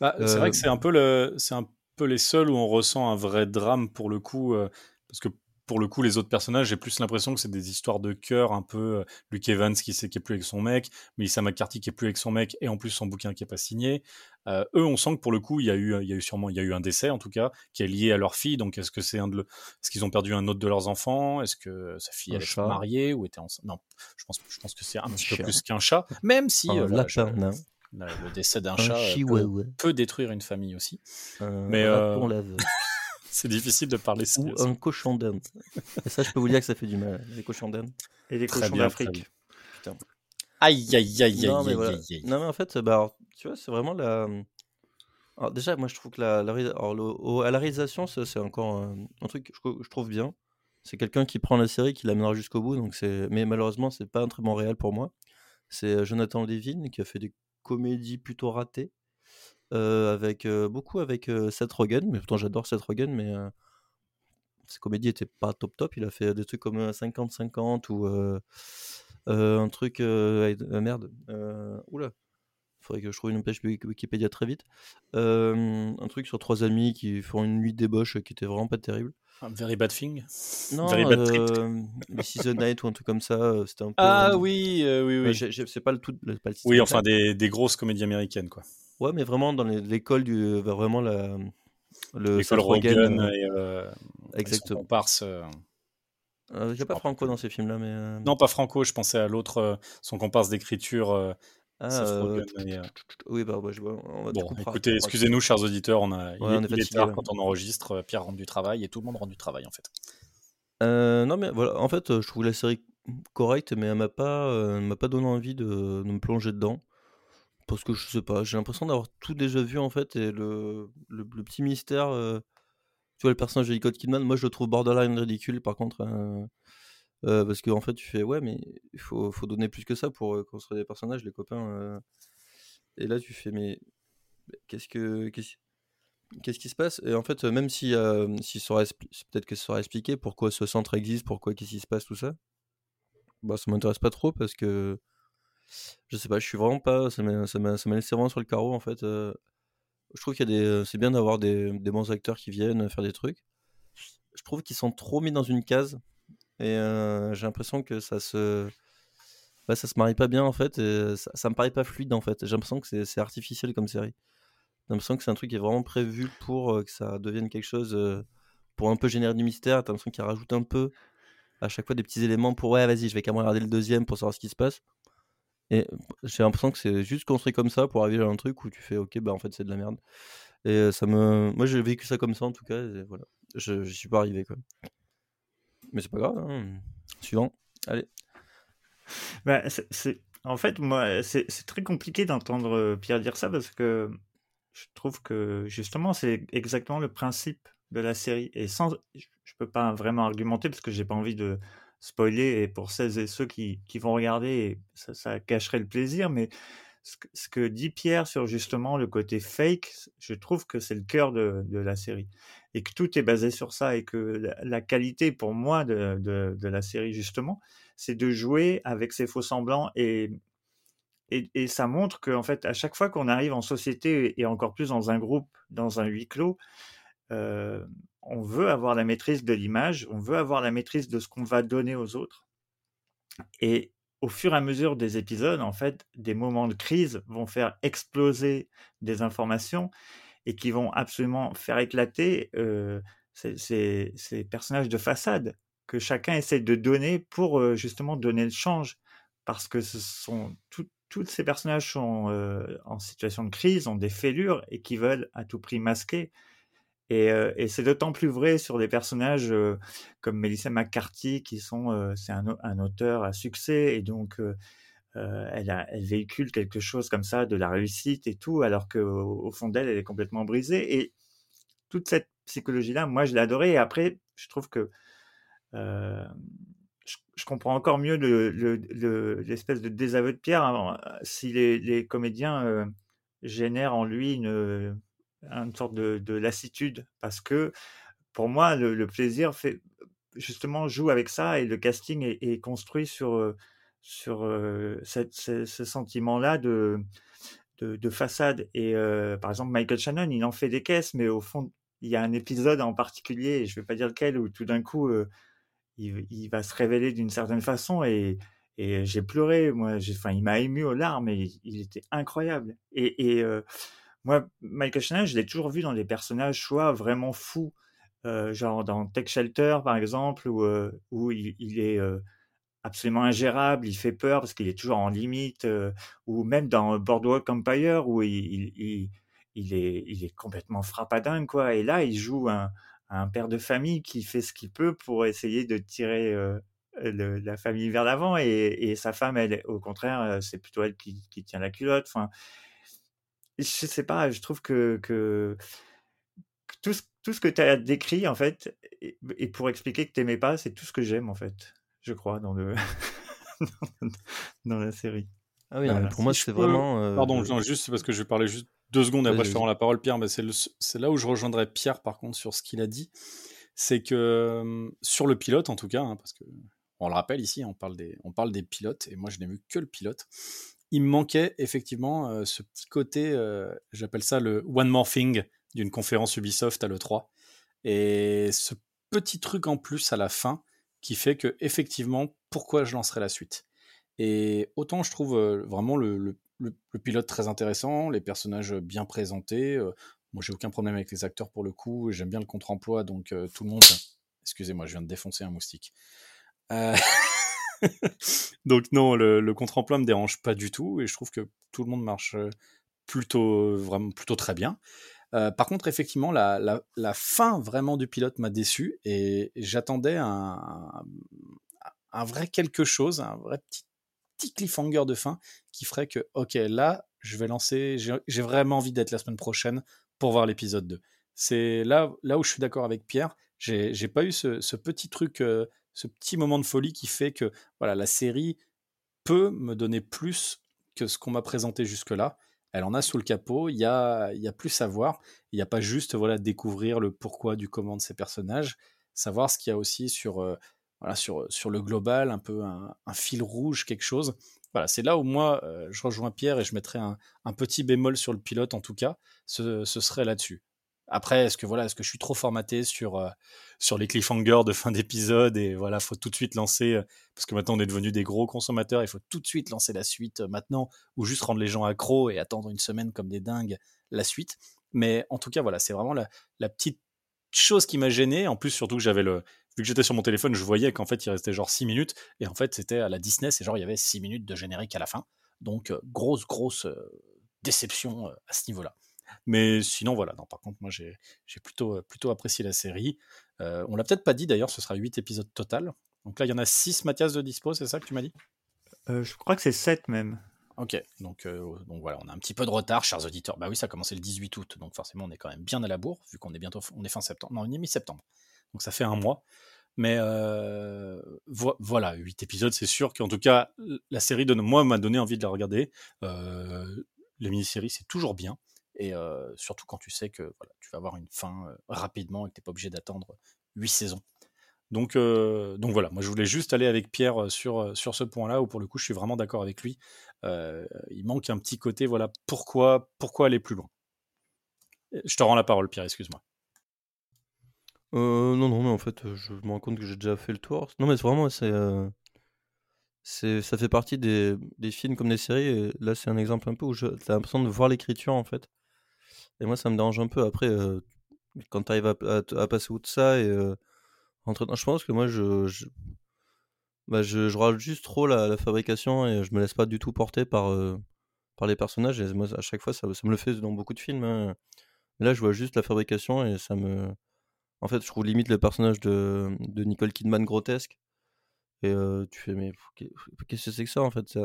Bah, C'est vrai Euh, que c'est un peu le, un peu les seuls où on ressent un vrai drame pour le coup, euh, parce que pour le coup, les autres personnages, j'ai plus l'impression que c'est des histoires de cœur, un peu euh, Luke Evans qui sait qui est plus avec son mec, Melissa McCarthy qui est plus avec son mec, et en plus son bouquin qui est pas signé. Euh, eux, on sent que pour le coup, il y a eu, il y a eu sûrement, il y a eu un décès en tout cas, qui est lié à leur fille. Donc, est-ce que c'est un de, le... est-ce qu'ils ont perdu un autre de leurs enfants? Est-ce que sa fille elle mariée ou était enceinte? Non, je pense, je pense que c'est un petit peu plus qu'un chat, même si euh, lapin le le décès d'un Un chat peut, détruire une famille aussi. Mais. C'est difficile de parler Ou un cochon d'Inde. Et ça, je peux vous dire que ça fait du mal. Les cochons d'Inde. Et les Très cochons d'Afrique. Aïe, aïe, aïe, aïe, non, mais aïe, voilà. aïe, aïe. Non, mais en fait, bah, alors, tu vois, c'est vraiment la. Alors, déjà, moi, je trouve que la, alors, le- au- à la réalisation, c'est encore euh, un truc que je, je trouve bien. C'est quelqu'un qui prend la série, qui l'amènera jusqu'au bout. Donc c'est... Mais malheureusement, c'est pas un très bon réel pour moi. C'est euh, Jonathan Levin qui a fait des comédies plutôt ratées. Euh, avec euh, beaucoup avec euh, Seth Rogen, mais pourtant j'adore Seth Rogen, mais ses comédies étaient pas top top. Il a fait des trucs comme euh, 50-50 ou euh, euh, un truc. euh, merde. Oula. Faudrait que je trouve une page Wik- Wikipédia très vite. Un truc sur trois amis qui font une nuit débauche qui était vraiment pas terrible. Un Very bad thing. Non, Very bad trip. This is the Night ou un truc comme ça. C'était un peu. Ah oui, oui, oui. c'est pas le tout. pas le Oui, enfin des, des grosses comédies américaines, quoi. Ouais, mais vraiment dans l'école du. Vraiment la. Le L'école Rogen, Rogen euh, et, euh, et son exactement. comparse. euh, Euh, Il n'y a pas Franco dans ces films-là, mais. euh, Non, pas Franco, je pensais à l'autre, euh, son comparse d'écriture. euh, Ah, euh, et, euh, Oui, bah, bah, je vois. On va Bon, écoutez, excusez-nous, chers auditeurs, on a, il, Ouais, est, on est il tard quand on enregistre. euh, Pierre rentre du travail et tout le monde rentre du travail, en fait. Euh, non, mais voilà, en fait, euh, je trouve la série correcte, mais elle m'a pas, euh, m'a pas donné envie de, de me plonger dedans. Parce que je sais pas, j'ai l'impression d'avoir tout déjà vu en fait, et le, le, petit mystère, euh, tu vois, le personnage de Nicole Kidman, moi je le trouve borderline ridicule par contre. euh, euh, parce qu'en fait, tu fais, ouais, mais il faut, faut donner plus que ça pour euh, construire des personnages, les copains. Et là, tu fais, mais qu'est-ce que. Qu'est-ce qu'est-ce qui se passe? Et en fait, même si, si ça peut-être que ça aurait expliqué pourquoi ce centre existe, pourquoi qu'est-ce qui se passe, tout ça, bah ça m'intéresse pas trop parce que je sais pas, je suis vraiment pas. Ça m'a laissé vraiment sur le carreau en fait. euh. je trouve qu'il y a des. C'est bien d'avoir des, des bons acteurs qui viennent faire des trucs. Je trouve qu'ils sont trop mis dans une case et euh, j'ai l'impression que ça se. Bah, ça se marie pas bien en fait, et ça, ça me paraît pas fluide en fait. J'ai l'impression que c'est artificiel comme série. J'ai l'impression que c'est un truc qui est vraiment prévu pour euh, que ça devienne quelque chose, pour un peu générer du mystère. T'as l'impression qu'il rajoute un peu à chaque fois des petits éléments pour ouais, vas-y, je vais quand même regarder le deuxième pour savoir ce qui se passe. Et j'ai l'impression que c'est juste construit comme ça pour arriver à un truc où tu fais ok, bah en fait c'est de la merde. Et ça me. Moi j'ai vécu ça comme ça en tout cas, et voilà. Je, je suis pas arrivé quoi. Mais c'est pas grave, hein. Suivant. Allez. Bah, c'est- En fait, moi, c'est très compliqué d'entendre Pierre dire ça parce que je trouve que justement, c'est exactement le principe de la série. Et sans, je peux pas vraiment argumenter parce que j'ai pas envie de spoiler. Et pour celles et ceux qui, qui vont regarder, ça, cacherait le plaisir. Mais ce que, dit Pierre sur justement le côté fake, je trouve que c'est le cœur de, de la série. Et que tout est basé sur ça. Et que la, qualité pour moi de, de, de la série, justement, c'est de jouer avec ces faux semblants et, et, et ça montre qu'en fait, à chaque fois qu'on arrive en société et encore plus dans un groupe, dans un huis clos, euh, on veut avoir la maîtrise de l'image, on veut avoir la maîtrise de ce qu'on va donner aux autres. Et au fur et à mesure des épisodes, en fait, des moments de crise vont faire exploser des informations et qui vont absolument faire éclater euh, ces, personnages de façade que chacun essaie de donner pour euh, justement donner le change. Parce que sont tous ces personnages sont en situation de crise, ont des fêlures et qui veulent à tout prix masquer. Et, euh, et c'est d'autant plus vrai sur des personnages euh, comme Melissa McCarthy, qui sont, euh, c'est un, un auteur à succès, et donc elle, elle véhicule quelque chose comme ça, de la réussite et tout, alors qu'au au fond d'elle, elle est complètement brisée. Et toute cette psychologie-là, moi, je l'ai adorée. Et après, je trouve que je, comprends encore mieux le- le- le- l'espèce de désaveu de Pierre hein, si les, comédiens génèrent en lui une, une sorte de, de lassitude parce que pour moi le, plaisir fait justement joue avec ça et le casting est, construit sur euh, sur euh, ce, sentiment-là de, de de façade et euh, par exemple Michael Shannon il en fait des caisses mais au fond il y a un épisode en particulier et je vais pas dire lequel où tout d'un coup il, il va se révéler d'une certaine façon et, et j'ai pleuré. Moi, enfin, il m'a ému aux larmes et il, était incroyable. Et, moi, Michael Shannon, je l'ai toujours vu dans des personnages soit vraiment fous, euh, genre dans Tech Shelter par exemple, où, euh, où il, est euh, absolument ingérable, il fait peur parce qu'il est toujours en limite, ou même dans Boardwalk Empire où il, il, il, est, il est complètement frappadingue quoi. Et là, il joue un, un père de famille qui fait ce qu'il peut pour essayer de tirer la famille vers l'avant et, et sa femme, elle, au contraire, c'est plutôt elle qui, qui tient la culotte. Je sais pas, je trouve que, que, que tout, ce, tout ce que tu as décrit, en fait, et, et pour expliquer que tu n'aimais pas, c'est tout ce que j'aime, en fait, je crois, dans, le dans la série. Ah oui, Voilà. pour moi, Si je c'est peux- vraiment. euh, Pardon, non, juste parce que je vais parler juste deux secondes et après je te rends la parole, Pierre. Mais c'est le- c'est là où je rejoindrai Pierre, par contre, sur ce qu'il a dit. C'est que sur le pilote, en tout cas, hein, parce que on le rappelle ici, on parle des, on parle des pilotes, et moi je n'ai vu que le pilote. Il me manquait effectivement euh, ce petit côté, euh, j'appelle ça le one more thing d'une conférence Ubisoft à l'E3. Et ce petit truc en plus à la fin qui fait que, effectivement, pourquoi je lancerai la suite? Et autant je trouve euh, vraiment le, le- pilote très intéressant, les personnages bien présentés. moi, j'ai aucun problème avec les acteurs pour le coup. J'aime bien le contre-emploi, donc tout le monde. Excusez-moi, je viens de défoncer un moustique. Euh, donc non, le, contre-emploi me dérange pas du tout et je trouve que tout le monde marche euh, plutôt vraiment plutôt très bien. Euh, par contre, effectivement, la, fin vraiment du pilote m'a déçu et j'attendais un, vrai quelque chose, un vrai petit, cliffhanger de fin qui ferait que, ok, là, je vais lancer, j'ai vraiment envie d'être la semaine prochaine pour voir l'épisode 2. C'est là, où je suis d'accord avec Pierre, j'ai pas eu ce, petit truc, euh, ce petit moment de folie qui fait que voilà, la série peut me donner plus que ce qu'on m'a présenté jusque-là. Elle en a sous le capot, il y a, y a plus à voir. Il n'y a pas juste voilà, découvrir le pourquoi du comment de ces personnages, savoir ce qu'il y a aussi sur, euh, voilà, sur, sur le global, un peu un, fil rouge, quelque chose. Voilà, c'est là où moi, euh, je rejoins Pierre et je mettrais un, un petit bémol sur le pilote, en tout cas, ce, ce serait là-dessus. Après, est-ce que voilà, est-ce que je suis trop formaté sur euh, sur les cliffhangers de fin d'épisode et voilà, faut tout de suite lancer euh, parce que maintenant on est devenu des gros consommateurs, il faut tout de suite lancer la suite euh, maintenant ou juste rendre les gens accros et attendre une semaine comme des dingues la suite. Mais en tout cas, voilà, c'est vraiment la, la petite chose qui m'a gêné. En plus, surtout que j'avais le vu que j'étais sur mon téléphone, je voyais qu'en fait il restait genre 6 minutes et en fait c'était à la Disney, c'est genre il y avait 6 minutes de générique à la fin. Donc grosse grosse déception à ce niveau-là. Mais sinon, voilà. Non, par contre, moi, j'ai plutôt, euh, plutôt apprécié la série. Euh, on l'a peut-être pas dit d'ailleurs, ce sera 8 épisodes total. Donc là, il y en a 6 Mathias de dispo, c'est ça que tu m'as dit? Euh, je crois que c'est 7 même. Ok, donc, euh, donc voilà, on a un petit peu de retard, chers auditeurs. Bah oui, ça a commencé le 18 août, donc forcément, on est quand même bien à la bourre, vu qu'on est bientôt on est fin septembre. Non, on est mi-septembre. Donc ça fait un mois. Mais euh, vo- voilà, 8 épisodes, c'est sûr qu'en tout cas, la série, donne, moi, m'a donné envie de la regarder. Euh, les mini-séries, c'est toujours bien. Et surtout quand tu sais que voilà, tu vas avoir une fin rapidement et que tu n'es pas obligé d'attendre 8 saisons. Donc, donc voilà, moi je voulais juste aller avec Pierre sur, sur ce point-là, où pour le coup je suis vraiment d'accord avec lui. Il manque un petit côté, voilà, pourquoi, pourquoi aller plus loin? Je te rends la parole, Pierre, excuse-moi. Non, non, mais en fait, je me rends compte que j'ai déjà fait le tour. Non, mais c'est vraiment, c'est, ça fait partie des, des films comme des séries. et là, c'est un exemple un peu où tu as l'impression de voir l'écriture, en fait. Et moi, ça me dérange un peu. Après, quand tu arrives à, à- passer outre ça et rentrer dans- Je pense que moi, je, je, bah, je, je râle juste trop la, fabrication et je me laisse pas du tout porter par, par les personnages. Et moi, à chaque fois, ça, ça me le fait dans beaucoup de films. hein. Là, je vois juste la fabrication et ça me. En fait, je trouve limite le personnage de, de Nicole Kidman grotesque. Et tu fais, mais qu'est- qu'est-ce que c'est que ça en fait.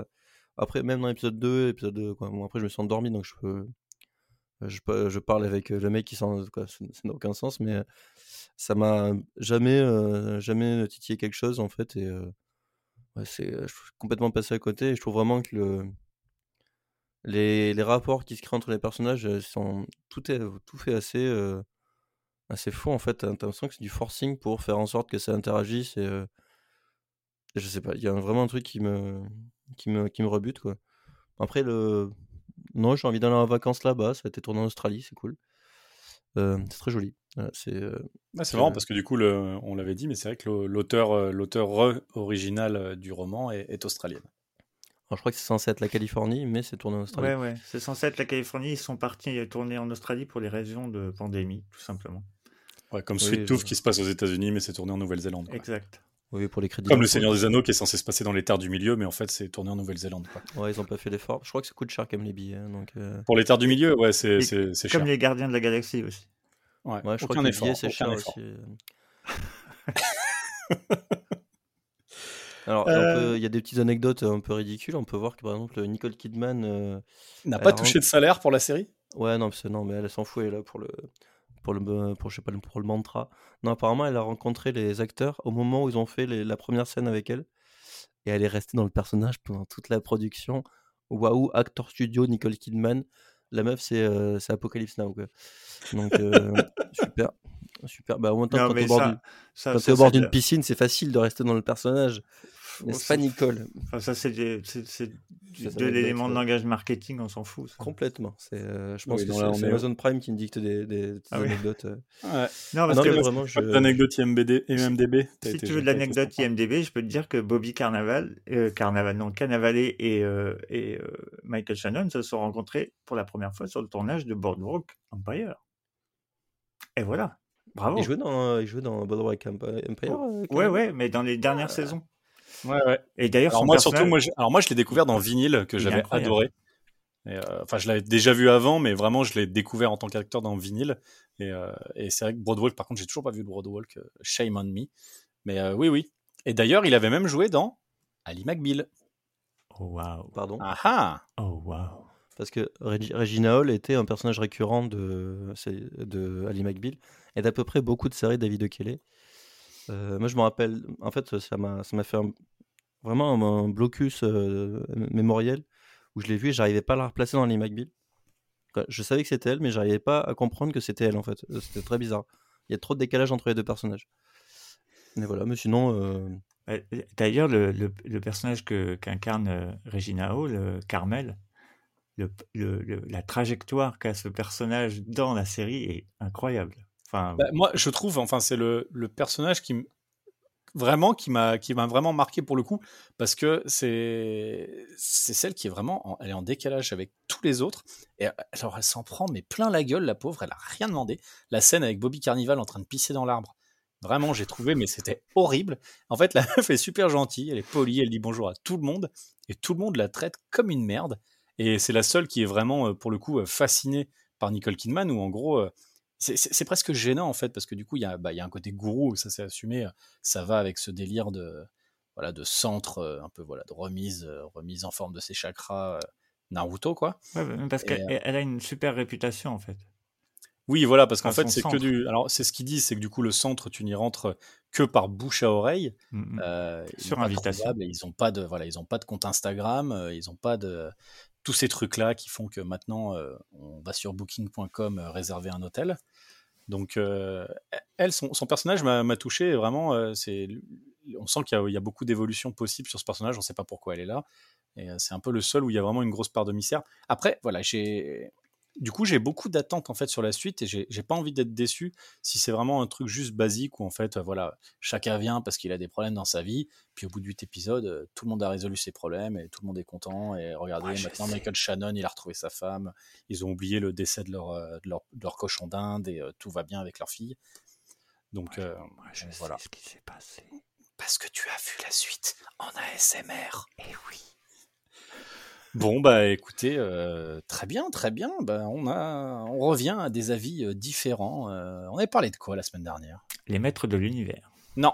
Après, même dans l'épisode 2, épisode 2 quoi. Bon, après, je me suis endormi donc je peux. Je, je parle avec euh, le mec qui s'en. Ça n'a aucun sens, mais euh, ça m'a jamais, euh, jamais titillé quelque chose en fait. Et euh, c'est, suis complètement passé à côté. Et je trouve vraiment que le, les, les rapports qui se créent entre les personnages euh, sont. Tout est tout fait assez. euh, assez fou en fait. T'as l'impression que c'est du forcing pour faire en sorte que ça interagisse et euh, je sais pas, il y a vraiment un truc qui me qui me qui me rebute quoi. Après le non, j'ai envie d'aller en vacances là-bas, ça a été tourné en Australie, c'est cool. Euh, c'est très joli. Voilà, c'est euh, Ah, c'est Je- marrant parce que du coup, le- on l'avait dit, mais c'est vrai que l'auteur, euh, l'auteur original du roman est, est australienne. alors, je crois que c'est censé être la Californie, mais c'est tourné en Australie. Ouais, ouais. C'est censé être la Californie. Ils sont partis tourner en Australie pour les raisons de pandémie, tout simplement. Ouais, comme Oui, Sweet je- Tooth qui se passe aux États-Unis, mais c'est tourné en Nouvelle-Zélande. Exact. Oui, pour les crédits. Comme le. Seigneur des Anneaux qui est censé se passer dans les terres du milieu, mais en fait, c'est tourné en Nouvelle-Zélande. quoi. Ouais, ils ont pas fait l'effort. Je crois que ça coûte cher quand même les billets. hein, donc, euh, Pour les terres du milieu, ouais, c'est cher. Comme les gardiens de la galaxie aussi. Ouais, Ouais, je crois aucun que les effort. billets, c'est cher effort. aussi. euh. Alors, on Euh. il y a des petites anecdotes un peu ridicules. On peut voir que par exemple, Nicole Kidman. euh, N'a pas touché de salaire pour la série? Ouais, non, parce que- non, mais elle s'en fout, elle est là pour le, pour le, pour, je sais pas, pour le mantra. Non, apparemment, elle a rencontré les acteurs au moment où ils ont fait les- la première scène avec elle. Et elle est restée dans le personnage pendant toute la production. Waouh, Actor Studio, Nicole Kidman. La meuf, c'est euh, Apocalypse Now. Quoi. Donc, euh, super. Super. Bah, au ça, quand ça, t'es au bord d'une piscine, c'est facile de rester dans le personnage. N'est-ce ça- pas, Nicole? Enfin, ça, c'est de l'élément de notre- langage marketing, on s'en fout. ça. Complètement. C'est, euh, je pense Oui, que c'est Amazon Prime qui me dicte des, des petites Ah oui. anecdotes. euh. Ouais. Non, parce non, que vraiment, je... IMBD, IMDB si tu veux de l'anecdote. IMDB, je peux te dire que Bobby Carnaval, euh, Carnaval, non, Cannavale et, euh, et euh, Michael Shannon se sont rencontrés pour la première fois sur le tournage de Boardwalk Empire. Et voilà. Bravo. Il jouait dans, il jouait dans Boardwalk Empire. Euh, quand Ouais, ouais, mais dans les dernières Ah. saisons. Ouais, ouais. Et d'ailleurs, Alors moi, personnage- surtout, moi, je, alors moi, je l'ai découvert dans Vinyle, que j'avais adoré. Euh, Enfin, je l'avais déjà vu avant, mais vraiment, je l'ai découvert en tant qu'acteur dans Vinyle. Et, euh, et c'est vrai que Broadwalk, par contre, j'ai toujours pas vu le Broadwalk. euh, Shame on me. Mais euh, oui, oui. Et d'ailleurs, il avait même joué dans Ali McBeal. Oh, waouh. Pardon? Ah ah Oh, waouh. Parce que Regi- Regina Hall était un personnage récurrent de, de Ali McBeal et d'à peu près beaucoup de séries David de Kelly. Euh, moi, je me rappelle, en fait, ça m'a ça m'a fait un- vraiment un, un blocus euh, mémoriel où je l'ai vu et j'arrivais pas à la replacer dans McBeal. Quoi, Je savais que c'était elle, mais j'arrivais pas à comprendre que c'était elle, en fait. Euh, C'était très bizarre. Il y a trop de décalage entre les deux personnages. Mais voilà, mais sinon, euh, Ouais, D'ailleurs, le, le, le personnage que qu'incarne euh, Regina Hall, euh, Carmel, le, le- le- la trajectoire qu'a ce personnage dans la série est incroyable. Enfin, Bah, moi, je trouve, enfin, c'est le, le personnage qui vraiment qui m'a qui m'a vraiment marqué pour le coup parce que c'est c'est celle qui est vraiment en- elle est en décalage avec tous les autres. Et alors elle s'en prend mais plein la gueule la pauvre elle a rien demandé. La scène avec Bobby Carnival en train de pisser dans l'arbre. Vraiment j'ai trouvé mais c'était horrible. En fait la meuf est super gentille elle est polie elle dit bonjour à tout le monde et tout le monde la traite comme une merde. Et c'est la seule qui est vraiment euh, pour le coup euh, fascinée par Nicole Kidman où en gros euh, c'est- c'est c'est presque gênant en fait parce que du coup il y a, bah, y a un côté gourou ça s'est assumé euh, ça va avec ce délire de voilà de centre euh, un peu voilà de remise euh, remise en forme de ses chakras Naruto quoi ouais, mais parce qu'elle elle a une super réputation en fait. oui voilà parce qu'en fait c'est que du alors c'est ce qu'ils disent c'est que du coup le centre tu n'y rentres que par bouche à oreille Mm, mm. euh, ils Sur invitation. et ils ont pas de voilà ils ont pas de compte Instagram euh, ils ont pas de tous ces trucs là qui font que maintenant euh, on va sur booking.com réserver un hôtel donc euh, elle son, son personnage m'a touché vraiment euh, c'est on sent qu'il y, a- beaucoup d'évolution possible sur ce personnage on sait pas pourquoi elle est là et euh, c'est un peu le seul où il y a vraiment une grosse part de mystère. Après voilà j'ai du coup, j'ai beaucoup d'attentes en fait sur la suite et j'ai pas envie d'être déçu si c'est vraiment un truc juste basique où en fait, euh, voilà, chacun vient parce qu'il a des problèmes dans sa vie, puis au bout de 8 épisodes, euh, tout le monde a résolu ses problèmes et tout le monde est content. Et regardez, Ouais, maintenant sais. Michael Shannon, il a retrouvé sa femme, ils ont oublié le décès de leur, euh, de leur, de leur cochon d'Inde et tout va bien avec leur fille. Donc euh, Moi, je donc sais voilà. ce qui s'est passé. Parce que tu as vu la suite en ASMR. Eh oui. Bon, bah écoutez, euh, très bien, très bien. Bah, on, a, on revient à des avis euh, différents. Euh, on avait parlé de quoi la semaine dernière? Les maîtres de l'univers. Non,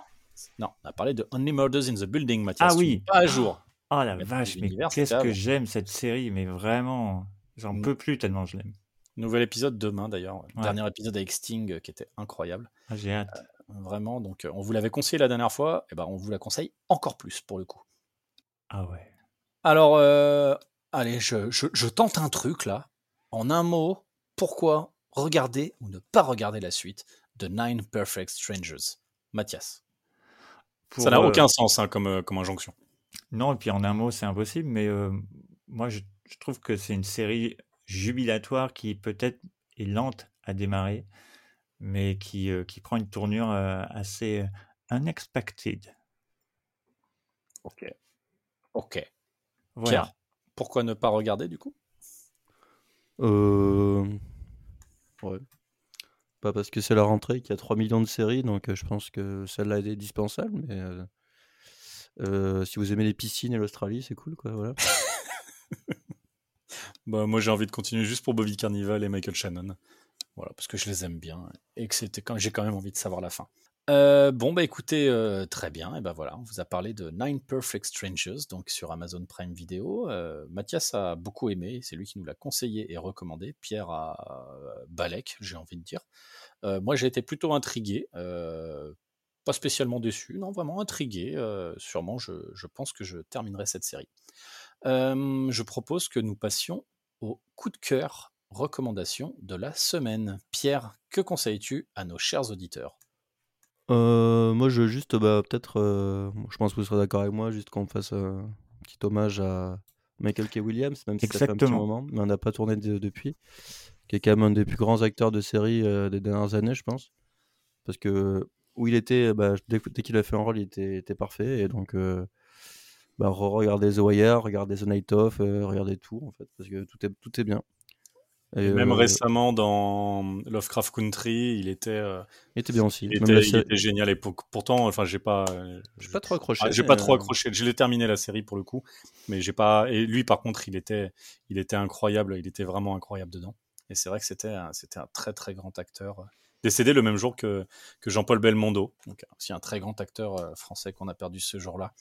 non, on a parlé de Only Murders in the Building, Mathias. Ah Tu oui. Pas à jour. Oh la vache, mais qu'est-ce que j'aime cette série, mais vraiment, j'en peux plus tellement je l'aime. Nouvel épisode demain d'ailleurs. Ouais. Dernier épisode avec Sting qui était incroyable. Ah, J'ai hâte. Vraiment, donc on vous l'avait conseillé la dernière fois, et ben on vous la conseille encore plus pour le coup. Ah ouais. Alors, euh, allez, je, je- je tente un truc là. En un mot, pourquoi regarder ou ne pas regarder la suite de Nine Perfect Strangers? Mathias. Pour, Ça n'a euh, aucun sens hein, comme, euh, comme injonction. Non, et puis en un mot, c'est impossible, mais euh, moi, je, je trouve que c'est une série jubilatoire qui peut-être est lente à démarrer, mais qui, euh, qui prend une tournure euh, assez unexpected. Ok. Ok. Voilà. Pierre, pourquoi ne pas regarder du coup? Euh... Ouais. Pas parce que c'est la rentrée qu'il y a 3 millions de séries, donc euh, je pense que celle-là est indispensable, mais euh, euh, si vous aimez les piscines et l'Australie, c'est cool, quoi, voilà. Bah, moi j'ai envie de continuer juste pour Bobby Carnival et Michael Shannon. Voilà, parce que je les aime bien et que c'était quand j'ai quand même envie de savoir la fin. Euh, bon bah écoutez, euh, très bien, et ben voilà, on vous a parlé de Nine Perfect Strangers, donc sur Amazon Prime Video. Euh, Mathias a beaucoup aimé, c'est lui qui nous l'a conseillé et recommandé. Pierre a Balek, j'ai envie de dire. Moi j'ai été plutôt intrigué, pas spécialement déçu, non vraiment intrigué. sûrement, je, je pense que je terminerai cette série. Je propose que nous passions au coup de cœur recommandation de la semaine. Pierre, que conseilles-tu à nos chers auditeurs? Euh, moi, je veux juste, bah, peut-être, euh, je pense que vous serez d'accord avec moi, juste qu'on fasse un petit hommage à Michael K. Williams, même si ça fait un petit Exactement. moment, mais on n'a pas tourné de- depuis, qui est quand même un des plus grands acteurs de série euh, des dernières années, je pense. Parce que où il était, bah, dès, dès qu'il a fait un rôle, il était, était parfait, et donc, bah, regardez The Wire, regardez The Night Of, euh, regardez tout, en fait, parce que tout est, tout est bien. Et, Même euh, récemment dans Lovecraft Country, il était, euh, il était bien aussi. il Même était, il génial. Et pour- pourtant, enfin, j'ai pas, euh, J'ai pas trop accroché. Ah, j'ai pas trop accroché. Je l'ai terminé la série pour le coup, mais j'ai pas. Et lui, par contre, il était, il était incroyable. Il était vraiment incroyable dedans. Et c'est vrai que c'était, un- c'était un très très grand acteur. Décédé le même jour que, que Jean-Paul Belmondo, donc aussi un très grand acteur français qu'on a perdu ce jour-là.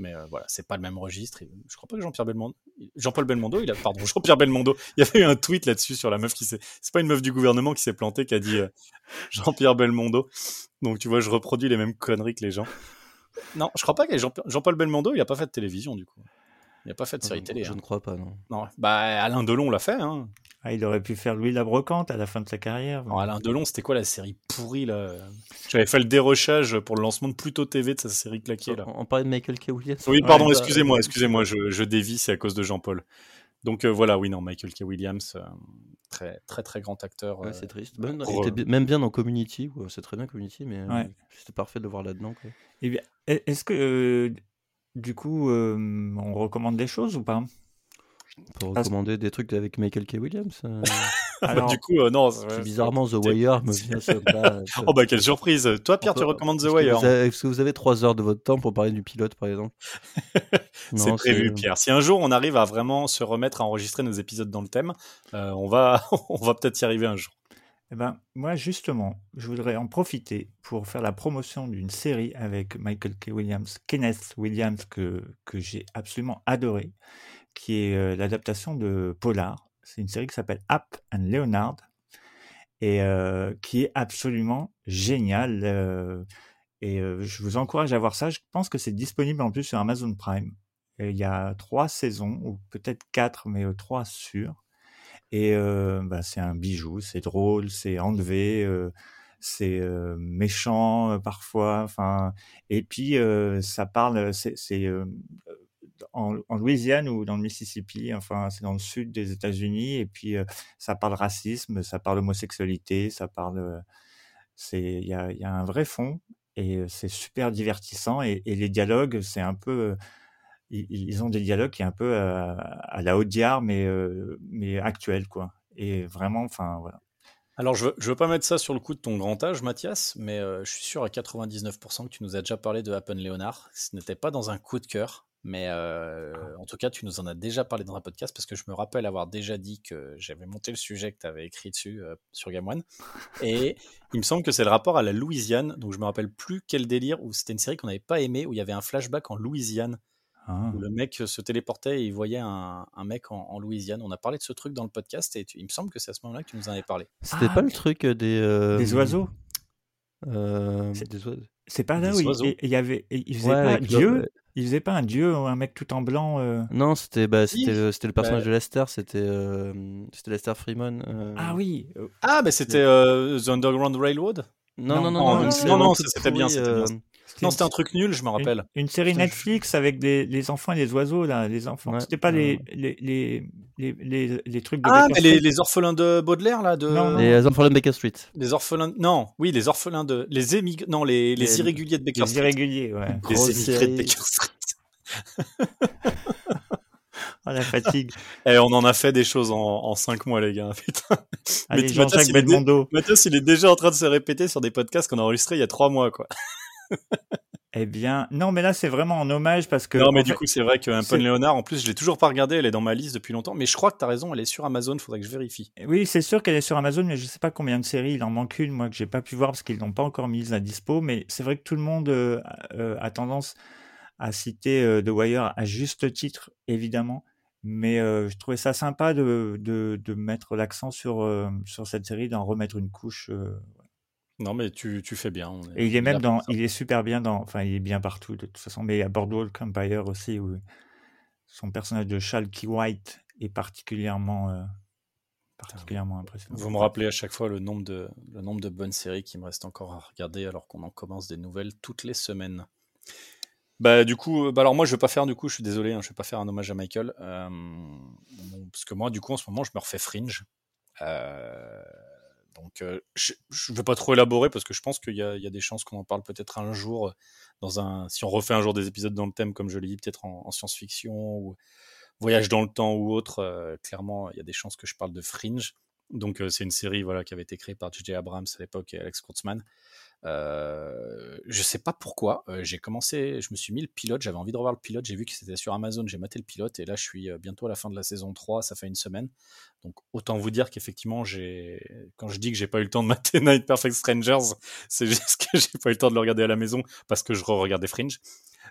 Mais euh, voilà, c'est pas le même registre. Je crois pas que Jean-Pierre Belmondo, Jean-Paul Belmondo, il a, pardon, Jean-Pierre Belmondo, il y avait eu un tweet là-dessus sur la meuf qui s'est, c'est pas une meuf du gouvernement qui s'est plantée, qui a dit euh, Jean-Pierre Belmondo. Donc tu vois, je reproduis les mêmes conneries que les gens. Non, je crois pas que Jean- Jean-Paul Belmondo, il a pas fait de télévision du coup. Il a pas fait de série télé. Je hein. ne crois pas, non. Non, bah Alain Delon l'a fait. Hein. Ah, il aurait pu faire Louis la Brocante à la fin de sa carrière. Alain Delon, c'était quoi la série pourrie là? J'avais fait le dérochage pour le lancement de Pluto TV de sa série claquée là. On, on parlait de Michael K. Williams. Oui, pardon, bah, excusez-moi, excusez-moi, je, je dévie, c'est à cause de Jean-Paul. Donc euh, voilà, oui, non, Michael K. Williams, euh, très très très grand acteur. Ouais, euh, c'est triste. Même, dans- pour, il était même bien dans Community, c'est très bien Community, mais euh, Ouais. c'était parfait de le voir là-dedans. Eh est-ce que euh, du coup, euh, on recommande des choses ou pas? On peut Parce- recommander des trucs avec Michael K. Williams. euh, bah, Alors, du coup, euh, non. qui, bizarrement, The Wire me vient sur là. ça- Oh bah quelle surprise Toi, Pierre, tu recommandes The Wire Est-ce que vous avez trois heures de votre temps pour parler du pilote, par exemple C'est prévu, Pierre. Si un jour on arrive à vraiment se remettre à enregistrer nos épisodes dans le thème, euh, on va, on va peut-être y arriver un jour. Eh ben, moi, justement, je voudrais en profiter pour faire la promotion d'une série avec Michael K. Williams, Kenneth Williams, que, j'ai absolument adoré, qui est euh, l'adaptation de Polar. C'est une série qui s'appelle App and Leonard et euh, qui est absolument géniale. euh, et je vous encourage à voir ça. Je pense que c'est disponible en plus sur Amazon Prime. Il y a trois saisons, ou peut-être quatre, mais trois sûrs. Et euh, bah, c'est un bijou, c'est drôle, c'est enlevé, euh, c'est euh, méchant parfois. Enfin, et puis ça parle, c'est en, en Louisiane ou dans le Mississippi. Enfin, c'est dans le sud des États-Unis. Et puis ça parle racisme, ça parle homosexualité, ça parle. c'est il y a, y a un vrai fond et c'est super divertissant. Et, et les dialogues, c'est un peu ils, ont des dialogues qui est un peu à, à la Audiard, mais, euh, mais actuel, quoi. Et vraiment, enfin, voilà. Alors, je veux, je veux pas mettre ça sur le coup de ton grand âge, Mathias, mais euh, je suis sûr à 99% que tu nous as déjà parlé de Happen Leonard. Ce n'était pas dans un coup de cœur, mais euh, en tout cas, tu nous en as déjà parlé dans un podcast parce que je me rappelle avoir déjà dit que j'avais monté le sujet que tu avais écrit dessus euh, sur Game One. Et il me semble que c'est le rapport à la Louisiane, donc je me rappelle plus quel délire, où c'était une série qu'on n'avait pas aimé, où il y avait un flashback en Louisiane Ah. où le mec se téléportait et il voyait un, un mec en, en Louisiane. On a parlé de ce truc dans le podcast et tu- il me semble que c'est à ce moment-là que tu nous en avais parlé. C'était Ah, pas le truc euh, des. euh, Des oiseaux. euh, C'est- des oiseaux. C'est pas là Des où il, y avait. Il faisait Ouais, pas dieu. le- Il faisait pas un dieu ou un mec tout en blanc. euh, Non, c'était bah, c'était le, personnage Bah- de Lester, c'était euh, c'était Lester Freeman. euh, Ah oui. euh, Ah, mais c'était euh, The Underground Railroad? Non, Non, non, non, non, non, non, c'est non, c'était bien, Non, c'était un truc nul, je me rappelle. Une, une série Netflix avec des, les enfants et les oiseaux là, les enfants. Ouais, C'était pas ouais. les, les, les les, les, les trucs de Ah, Baker mais les, Street. les orphelins de Baudelaire, là de... Non, non. Les orphelins de Baker Street. Les orphelins... Non, oui, les orphelins de... Les émig... Non, les, les Les- irréguliers de Baker Les Street. irréguliers, ouais. Les Grosse émigrés de. Baker Street. Ah, la fatigue. Eh, on en a fait des choses en, en cinq mois, les gars. Putain. Allez, tu- Jean-Jacques Mathias, il est dé- Belmondo. Mathias, il est déjà en train de se répéter sur des podcasts qu'on a enregistrés il y a trois mois, quoi. Eh bien, non, mais là, c'est vraiment en hommage parce que. non, mais du fait- coup, c'est vrai qu'un c'est- Pun Léonard, en plus, je l'ai toujours pas regardé, elle est dans ma liste depuis longtemps, mais je crois que t'as raison, elle est sur Amazon, faudrait que je vérifie. Oui, c'est sûr qu'elle est sur Amazon, mais je sais pas combien de séries. Il en manque une, moi, que j'ai pas pu voir parce qu'ils l'ont pas encore mise à dispo. Mais c'est vrai que tout le monde euh, euh, a tendance à citer euh, The Wire à juste titre, évidemment. Mais je trouvais ça sympa de, de, de mettre l'accent sur, sur cette série, d'en remettre une couche. Non, mais tu, tu fais bien. Et il est même dans, il est super bien dans, enfin, il est bien partout de toute façon. Mais il y a Boardwalk Empire aussi où son personnage de Shalky White est particulièrement, euh, particulièrement impressionnant. Vous me rappelez à chaque fois le nombre de, le nombre de bonnes séries qui me restent encore à regarder alors qu'on en commence des nouvelles toutes les semaines. Bah du coup, euh, bah alors moi je vais pas faire du coup, je suis désolé, hein, je vais pas faire un hommage à Michael, euh, parce que moi du coup en ce moment je me refais Fringe, Euh, donc euh, je, je vais pas trop élaborer parce que je pense qu'il y a, il y a des chances qu'on en parle peut-être un jour euh, dans un, si on refait un jour des épisodes dans le thème comme je l'ai dit peut-être en, en science-fiction ou voyage dans le temps ou autre, euh, clairement il y a des chances que je parle de Fringe. Donc euh, c'est une série voilà qui avait été créée par J.J. Abrams à l'époque et Alex Kurtzman. Euh, je sais pas pourquoi. euh, j'ai commencé, je me suis mis le pilote. J'avais envie de revoir le pilote. J'ai vu que c'était sur Amazon. J'ai maté le pilote et là je suis euh, bientôt à la fin de la saison 3. Ça fait une semaine. Donc autant vous dire qu'effectivement j'ai, quand je dis que j'ai pas eu le temps de mater Night Perfect Strangers, c'est juste que j'ai pas eu le temps de le regarder à la maison parce que je re-regardais Fringe.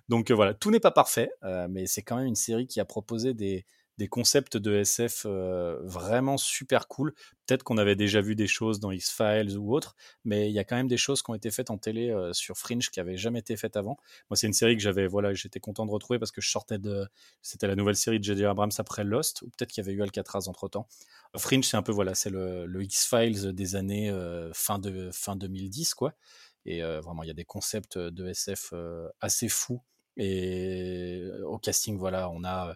Donc voilà, tout n'est pas parfait, mais c'est quand même une série qui a proposé des, des concepts de SF euh, vraiment super cool. Peut-être qu'on avait déjà vu des choses dans X-Files ou autre, mais il y a quand même des choses qui ont été faites en télé euh, sur Fringe qui n'avaient jamais été faites avant. Moi, c'est une série que j'avais, voilà, j'étais content de retrouver parce que je sortais de, c'était la nouvelle série de J.J. Abrams après Lost, ou peut-être qu'il y avait eu Alcatraz entre temps. Fringe, c'est un peu, voilà, c'est le, le X-Files des années euh, fin, de, fin 2010, quoi. Et vraiment, il y a des concepts de SF assez fous. Et au casting, voilà, on a.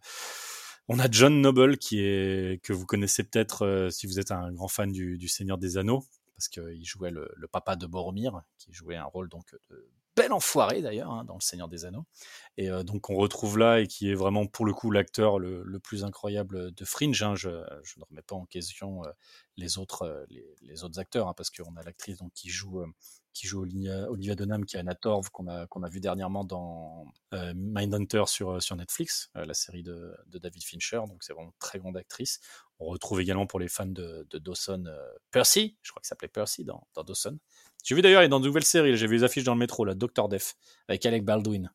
On a John Noble que vous connaissez peut-être euh, si vous êtes un grand fan du, Seigneur des Anneaux parce qu'il jouait le, papa de Boromir qui jouait un rôle donc de bel enfoiré d'ailleurs hein, dans le Seigneur des Anneaux. Et euh, donc on retrouve là et qui est vraiment pour le coup l'acteur le, plus incroyable de Fringe hein, je, ne remets pas en question euh, les autres les, autres acteurs hein, parce qu'on a l'actrice donc qui joue qui joue Olivia, Dunham, qui est Anna Torv, qu'on a, qu'on a vu dernièrement dans euh, Mindhunter sur, sur Netflix, euh, la série de, David Fincher. Donc, c'est vraiment une très grande actrice. On retrouve également pour les fans de, Dawson euh, Percy, je crois qu'il s'appelait Percy dans, dans Dawson. J'ai vu d'ailleurs, il est dans de nouvelles séries. J'ai vu les affiches dans le métro, là, Doctor Death, avec Alec Baldwin.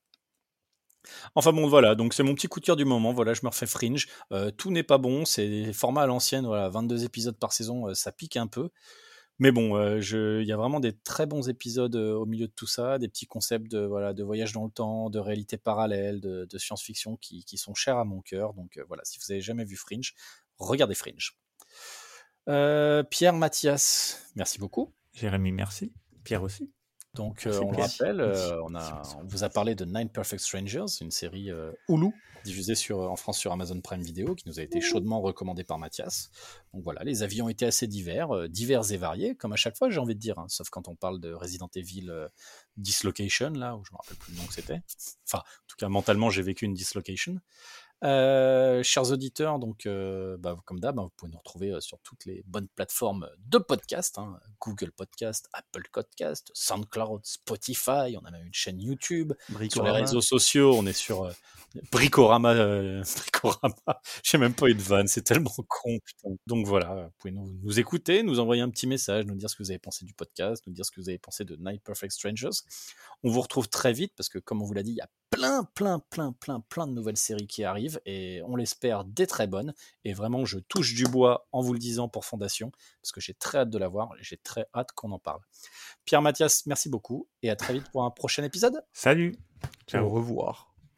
Enfin bon, voilà, donc c'est mon petit coup de cœur du moment. Voilà, je me refais Fringe. Euh, tout n'est pas bon, c'est format à l'ancienne, voilà, 22 épisodes par saison, euh, ça pique un peu. Mais bon, euh, il y a vraiment des très bons épisodes euh, au milieu de tout ça, des petits concepts de, voilà, voyage dans le temps, de réalité parallèle, de, science-fiction qui, qui, sont chers à mon cœur. Donc euh, voilà, si vous avez jamais vu Fringe, regardez Fringe. Pierre Mathias, merci beaucoup. Jérémy, merci. Pierre aussi. Donc euh, on le rappelle, euh, on, a, on, vous a parlé de Nine Perfect Strangers, une série euh, Hulu diffusée sur, en France sur Amazon Prime Video, qui nous a été chaudement recommandée par Mathias. Donc voilà, les avis ont été assez divers, euh, divers et variés, comme à chaque fois j'ai envie de dire, hein, sauf quand on parle de Resident Evil Dislocation, là, où je me rappelle plus le nom que c'était. Enfin, en tout cas, mentalement, j'ai vécu une dislocation. Euh, chers auditeurs, donc euh, bah, comme d'hab, hein, vous pouvez nous retrouver euh, sur toutes les bonnes plateformes de podcast, hein, Google Podcast, Apple Podcast, SoundCloud, Spotify, on a même une chaîne YouTube, Bricorama. sur les réseaux sociaux, on est sur Bricorama, Bricorama, j'ai même pas eu de vanne, c'est tellement con. Putain. Donc voilà, vous pouvez nous, nous, écouter, nous envoyer un petit message, nous dire ce que vous avez pensé du podcast, nous dire ce que vous avez pensé de Night Perfect Strangers. On vous retrouve très vite parce que comme on vous l'a dit, il y a plein, plein, plein, plein, plein de nouvelles séries qui arrivent et on l'espère des très bonnes. Et vraiment, je touche du bois en vous le disant pour Fondation parce que j'ai très hâte de la voir et j'ai très hâte qu'on en parle. Pierre Mathias, merci beaucoup et à très vite pour un prochain épisode. Salut. Ciao. Au revoir.